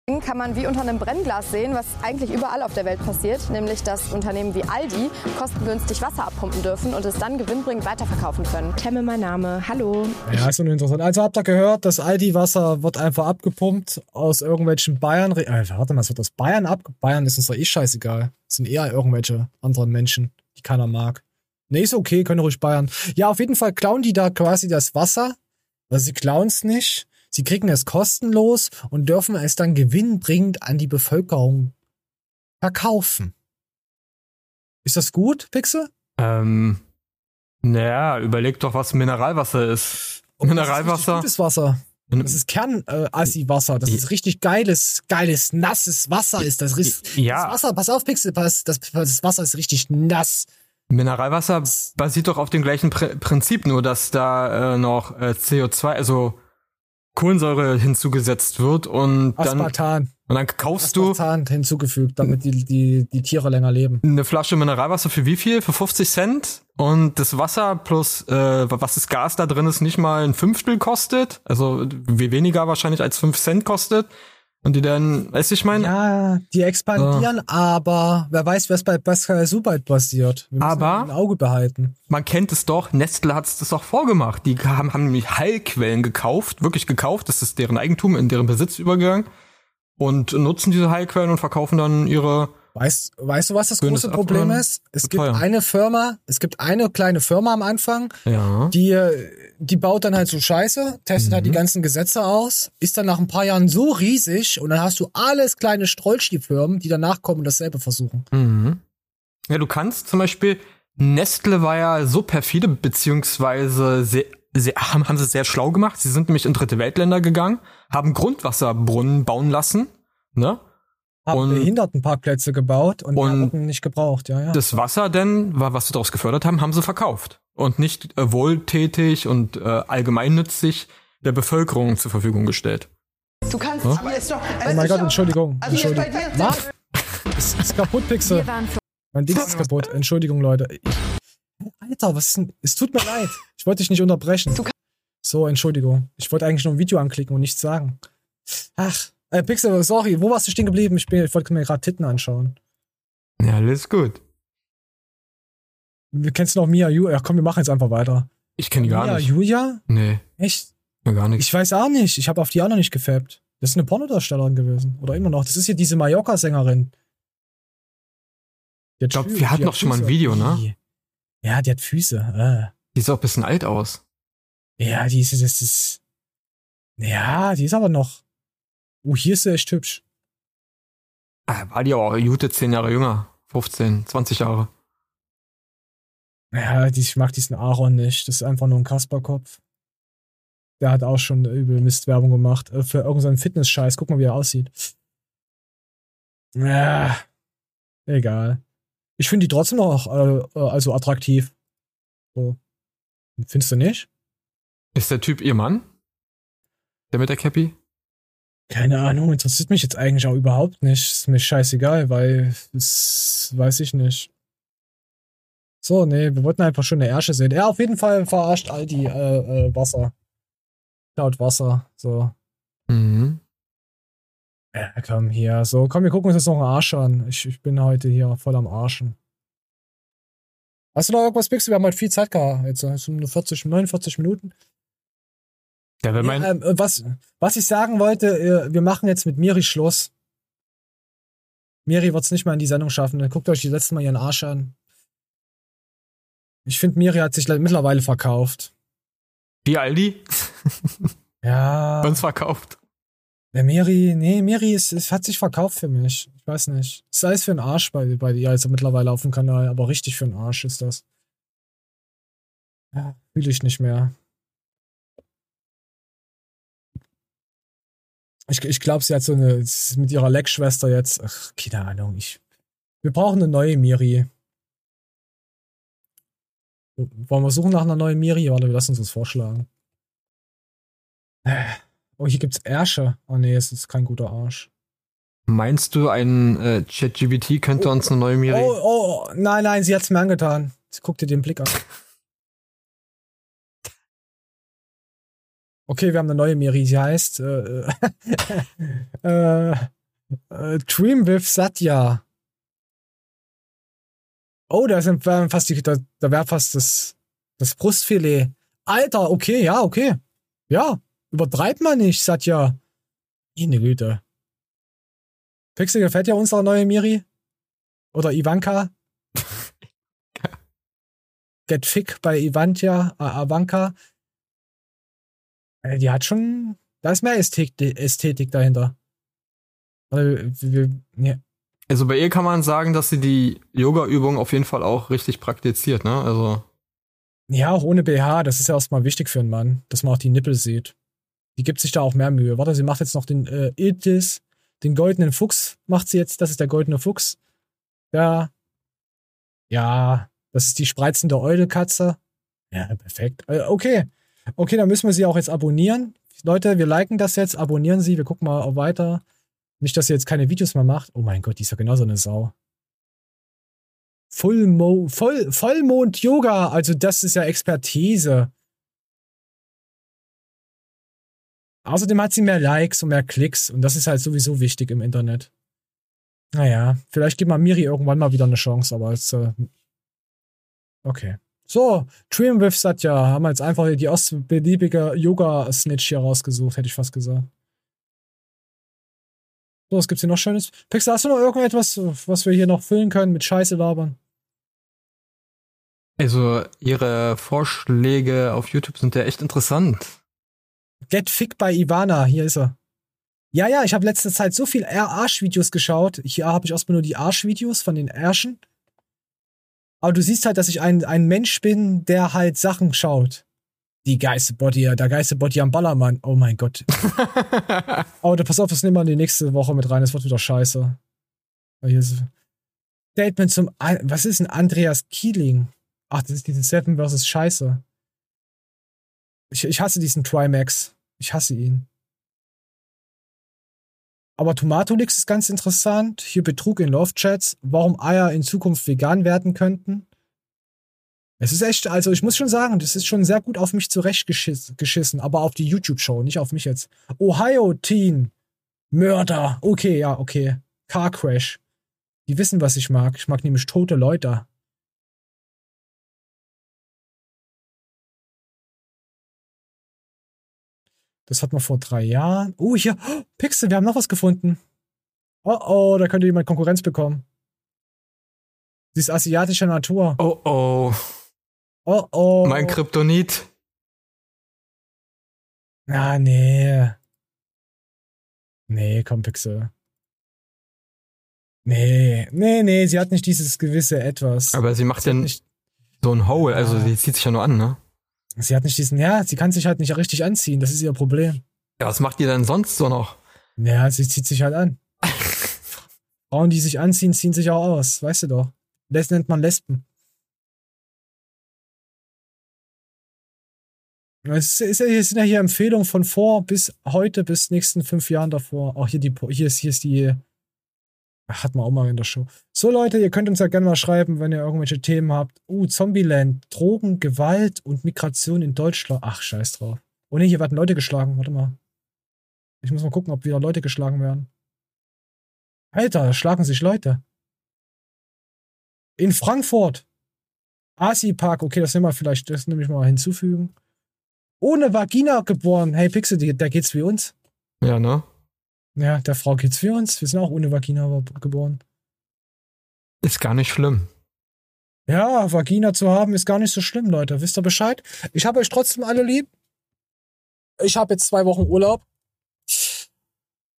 Kann man wie unter einem Brennglas sehen, was eigentlich überall auf der Welt passiert, nämlich dass Unternehmen wie Aldi kostengünstig Wasser abpumpen dürfen und es dann gewinnbringend weiterverkaufen können. Temme mein Name, hallo. Ja, ist nur interessant. Also habt ihr gehört, das Aldi-Wasser wird einfach abgepumpt aus irgendwelchen Bayern. Äh, warte mal, es wird aus Bayern ab. Bayern ist uns doch eh scheißegal. Das sind eher irgendwelche anderen Menschen, die keiner mag. Nee, ist okay, können ruhig Bayern. Ja, auf jeden Fall klauen die da quasi das Wasser. Also sie klauen es nicht. Sie kriegen es kostenlos und dürfen es dann gewinnbringend an die Bevölkerung verkaufen. Ist das gut, Pixel? Ähm, naja, überleg doch, was Mineralwasser ist. Oh, Mineralwasser. Das ist Wasser. Das ist Kern-Assi-Wasser. Das ist richtig geiles, geiles, nasses Wasser ist das. Ist, Ja. Das Wasser, pass auf, Pixel, pass, das, das Wasser ist richtig nass. Mineralwasser basiert doch auf dem gleichen Pr Prinzip, nur dass da äh, noch äh, CO2, also Kohlensäure hinzugesetzt wird und dann, Aspartan. und dann kaufst du Aspartan hinzugefügt, damit die, die, die Tiere länger leben. eine Flasche Mineralwasser für wie viel? Für 50 Cent und das Wasser plus äh, was das Gas da drin ist nicht mal ein Fünftel kostet, also weniger wahrscheinlich als 5 Cent kostet und die dann, weißt du, ich meine? Ja, die expandieren, aber wer weiß, was bei Pascal Subait passiert. Wir Aber- ein Auge behalten. Man kennt es doch, Nestle hat es das auch vorgemacht. Die haben, haben nämlich Heilquellen gekauft, wirklich gekauft, das ist deren Eigentum, in deren Besitz übergegangen und nutzen diese Heilquellen und verkaufen dann ihre Weißt, weißt du, was das Grünes große Problem Apfel ist? Es gibt teuer. eine Firma, es gibt eine kleine Firma am Anfang, Ja. die, die baut dann halt so Scheiße, testet Mhm. halt die ganzen Gesetze aus, ist dann nach ein paar Jahren so riesig und dann hast du alles kleine Strollstiefirmen, die danach kommen und dasselbe versuchen. Mhm. Ja, du kannst zum Beispiel, Nestle war ja so perfide, beziehungsweise sehr, sehr, haben, haben sie es sehr schlau gemacht. Sie sind nämlich in dritte Weltländer gegangen, haben Grundwasserbrunnen bauen lassen, ne? Haben Und- Behindertenparkplätze gebaut und, die wurden nicht gebraucht, ja, ja. Das Wasser denn, wa- was sie daraus gefördert haben, haben sie verkauft. Und nicht äh, wohltätig und äh, allgemeinnützig der Bevölkerung zur Verfügung gestellt. Du kannst Ja? aber ist doch. Oh mein Gott, Entschuldigung. Also jetzt bei Entschuldigung. dir. Was? Es ist kaputt, Pixel. Mein Ding ist kaputt. Entschuldigung, Leute. Ich, Alter, was ist denn? Es tut mir leid. Ich wollte dich nicht unterbrechen. So, Entschuldigung. Ich wollte eigentlich nur ein Video anklicken und nichts sagen. Ach, äh, Pixel, sorry. Wo warst du stehen geblieben? Ich, bin, ich wollte mir gerade Titten anschauen. Ja, alles gut. Wir kennst du noch Mia Julia? Ja, komm, wir machen jetzt einfach weiter. Ich kenne die gar Mia nicht. Julia? Nee, Echt? ja, gar nichts. Ich weiß auch nicht. Ich habe auf die auch noch nicht gefappt. Das ist eine Pornodarstellerin gewesen. Oder immer noch. Das ist hier diese Mallorca-Sängerin. Ich glaub, wir hatten doch schon mal ein Video, ne? Ja, die hat Füße. Äh. Die sieht auch ein bisschen alt aus. Ja, die ist, das ist. Ja, die ist aber noch. Oh, hier ist sie echt hübsch. Ah, war die auch gute 10 Jahre jünger. 15, 20 Jahre. Ja, ich mag diesen Aaron nicht. Das ist einfach nur ein Kasperkopf. Der hat auch schon übel Mistwerbung gemacht. äh, Für irgendeinen Fitness-Scheiß. Guck mal, wie er aussieht. Ja, egal. Ich finde die trotzdem noch äh, äh, also attraktiv. So. Findest du nicht? Ist der Typ ihr Mann? Der mit der Cappy? Keine Ahnung, interessiert mich jetzt eigentlich auch überhaupt nicht. Ist mir scheißegal, weil das weiß ich nicht. So, nee, wir wollten einfach schon eine Ärsche sehen. Ja, auf jeden Fall verarscht Aldi äh, äh, Wasser. Klaut Wasser. So. Mhm. Ja, komm hier. So, komm, wir gucken uns jetzt noch einen Arsch an. Ich, ich bin heute hier voll am Arschen. Hast du noch irgendwas, Pixel? Wir haben halt viel Zeit gehabt. Jetzt sind nur 40, 49 Minuten. Ja, wenn mein, Ja, ähm, was, was ich sagen wollte, äh, wir machen jetzt mit Miri Schluss. Miri wird es nicht mal in die Sendung schaffen. Guckt euch die letzte Mal ihren Arsch an. Ich finde, Miri hat sich le- mittlerweile verkauft. wie Aldi? Ja. Uns verkauft. Der Miri, nee, Miri ist, ist, hat sich verkauft für mich. Ich weiß nicht. Ist alles für einen Arsch bei, bei dir, also mittlerweile auf dem Kanal, aber richtig für einen Arsch ist das. Ja, fühle ich nicht mehr. Ich, ich glaube, sie hat so eine, sie ist mit ihrer Leckschwester jetzt, ach, keine Ahnung, ich, Wir brauchen eine neue Miri. Wollen wir suchen nach einer neuen Miri? Warte, wir lassen uns das vorschlagen. Oh, hier gibt's Ärsche. Oh nee, es ist kein guter Arsch. Meinst du, ein äh, ChatGBT könnte uns eine neue Miri? Oh, oh, oh, nein, nein, sie hat's mir angetan. Sie guckt dir den Blick an. Okay, wir haben eine neue Miri. Sie heißt äh, äh, äh, Dream with Satya. Oh, da sind fast die, da, da wäre fast das, das Brustfilet. Alter, okay, ja, okay. Ja, Übertreibt man nicht, Satya. Meine Güte. Pixel gefällt ja unsere neue Miri? Oder Ivanka? Get Fick bei Ivantia, äh, Ivanka. Äh, die hat schon, da ist mehr Ästhetik, Ästhetik dahinter. Also bei ihr kann man sagen, dass sie die Yoga-Übung auf jeden Fall auch richtig praktiziert, ne? Also. Ja, auch ohne BH, das ist ja erstmal wichtig für einen Mann, dass man auch die Nippel sieht. Die gibt sich da auch mehr Mühe. Warte, sie macht jetzt noch den äh, Iltis, den goldenen Fuchs macht sie jetzt. Das ist der goldene Fuchs. Ja. Ja, das ist die spreizende Eudelkatze. Ja, perfekt. Äh, okay. Okay, dann müssen wir sie auch jetzt abonnieren. Leute, wir liken das jetzt, abonnieren sie, wir gucken mal auch weiter. Nicht, dass sie jetzt keine Videos mehr macht. Oh mein Gott, die ist ja genauso eine Sau. Fullmo Voll Vollmond-Yoga, also das ist ja Expertise. Außerdem hat sie mehr Likes und mehr Klicks und das ist halt sowieso wichtig im Internet. Naja, vielleicht gibt man Miri irgendwann mal wieder eine Chance, aber es. Äh okay. So, Dreamwith Satya haben wir jetzt einfach die ostbeliebige Yoga-Snitch hier rausgesucht, hätte ich fast gesagt. So, was gibt's hier noch Schönes? Pixel, hast du noch irgendetwas, was wir hier noch füllen können mit Scheiße labern? Also, ihre Vorschläge auf YouTube sind ja echt interessant. Get Fick bei Ivana, hier ist er. Ja, ja, ich habe letzte Zeit so viel Arschvideos geschaut. Hier habe ich erstmal nur die Arschvideos von den Ärschen. Aber du siehst halt, dass ich ein, ein Mensch bin, der halt Sachen schaut. Die geiste Body, der geiste Body am Ballermann. Oh mein Gott. Aber pass auf, das nehmen wir in die nächste Woche mit rein. Das wird wieder scheiße. Statement zum. Was ist ein Andreas Kieling? Ach, das ist diese Seven vs. Scheiße. Ich, ich hasse diesen Trimax. Ich hasse ihn. Aber Tomatolix ist ganz interessant. Hier Betrug in Love-Chats. Warum Eier in Zukunft vegan werden könnten. Es ist echt, also ich muss schon sagen, das ist schon sehr gut auf mich zurechtgeschissen, aber auf die YouTube-Show, nicht auf mich jetzt. Ohio Teen. Mörder. Okay, ja, okay. Car Crash. Die wissen, was ich mag. Ich mag nämlich tote Leute. Das hat man vor drei Jahren. Oh, hier. Oh, Pixel, wir haben noch was gefunden. Oh, oh, da könnte jemand Konkurrenz bekommen. Sie ist asiatischer Natur. Oh, oh. Oh, oh. Mein Kryptonit. Ah, nee. Nee, komm, Pixel. Nee, nee, nee, sie hat nicht dieses gewisse Etwas. Aber sie macht ja nicht so ein Hole, also sie zieht sich ja nur an, ne? Sie hat nicht diesen, ja, sie kann sich halt nicht richtig anziehen, das ist ihr Problem. Ja, was macht ihr denn sonst so noch? Ja, sie zieht sich halt an. Frauen, die sich anziehen, ziehen sich auch aus, weißt du doch. Das nennt man Lesben. Es, ist, es sind ja hier Empfehlungen von vor bis heute bis nächsten fünf Jahren davor. Auch hier die, hier ist, hier ist die hat man auch mal in der Show. So, Leute, ihr könnt uns ja gerne mal schreiben, wenn ihr irgendwelche Themen habt. Uh, Zombieland, Drogen, Gewalt und Migration in Deutschland. Ach, scheiß drauf. Oh ne, hier werden Leute geschlagen. Warte mal. Ich muss mal gucken, ob wieder Leute geschlagen werden. Alter, schlagen sich Leute. In Frankfurt. Asi-Park, okay, das nehmen wir vielleicht, das nehme ich mal hinzufügen. Ohne Vagina geboren. Hey Pixel, da geht's wie uns. Ja, ne? Ja, der Frau geht's für uns. Wir sind auch ohne Vagina geboren. Ist gar nicht schlimm. Ja, Vagina zu haben ist gar nicht so schlimm, Leute. Wisst ihr Bescheid? Ich habe euch trotzdem alle lieb. Ich habe jetzt zwei Wochen Urlaub.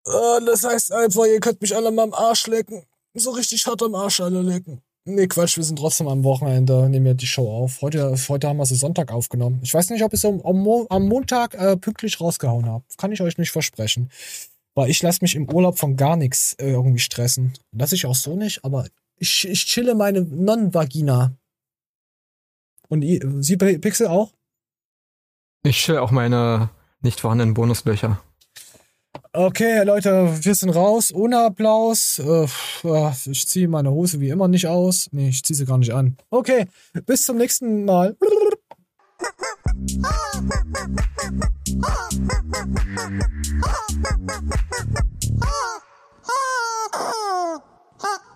Äh, das heißt einfach, ihr könnt mich alle mal am Arsch lecken. So richtig hart am Arsch alle lecken. Nee, Quatsch, wir sind trotzdem am Wochenende, nehmen wir die Show auf. Heute, heute haben wir sie Sonntag aufgenommen. Ich weiß nicht, ob ich es am, am, Montag äh, pünktlich rausgehauen habe. Kann ich euch nicht versprechen. Weil ich lasse mich im Urlaub von gar nichts äh, irgendwie stressen. Lass ich auch so nicht, aber ich, ich chille meine Non-Vagina. Und i- Sie, Pixel, auch? Ich chill auch meine nicht vorhandenen Bonuslöcher. Okay, Leute, wir sind raus. Ohne Applaus. Äh, ich ziehe meine Hose wie immer nicht aus. Nee, ich ziehe sie gar nicht an. Okay, bis zum nächsten Mal. Ha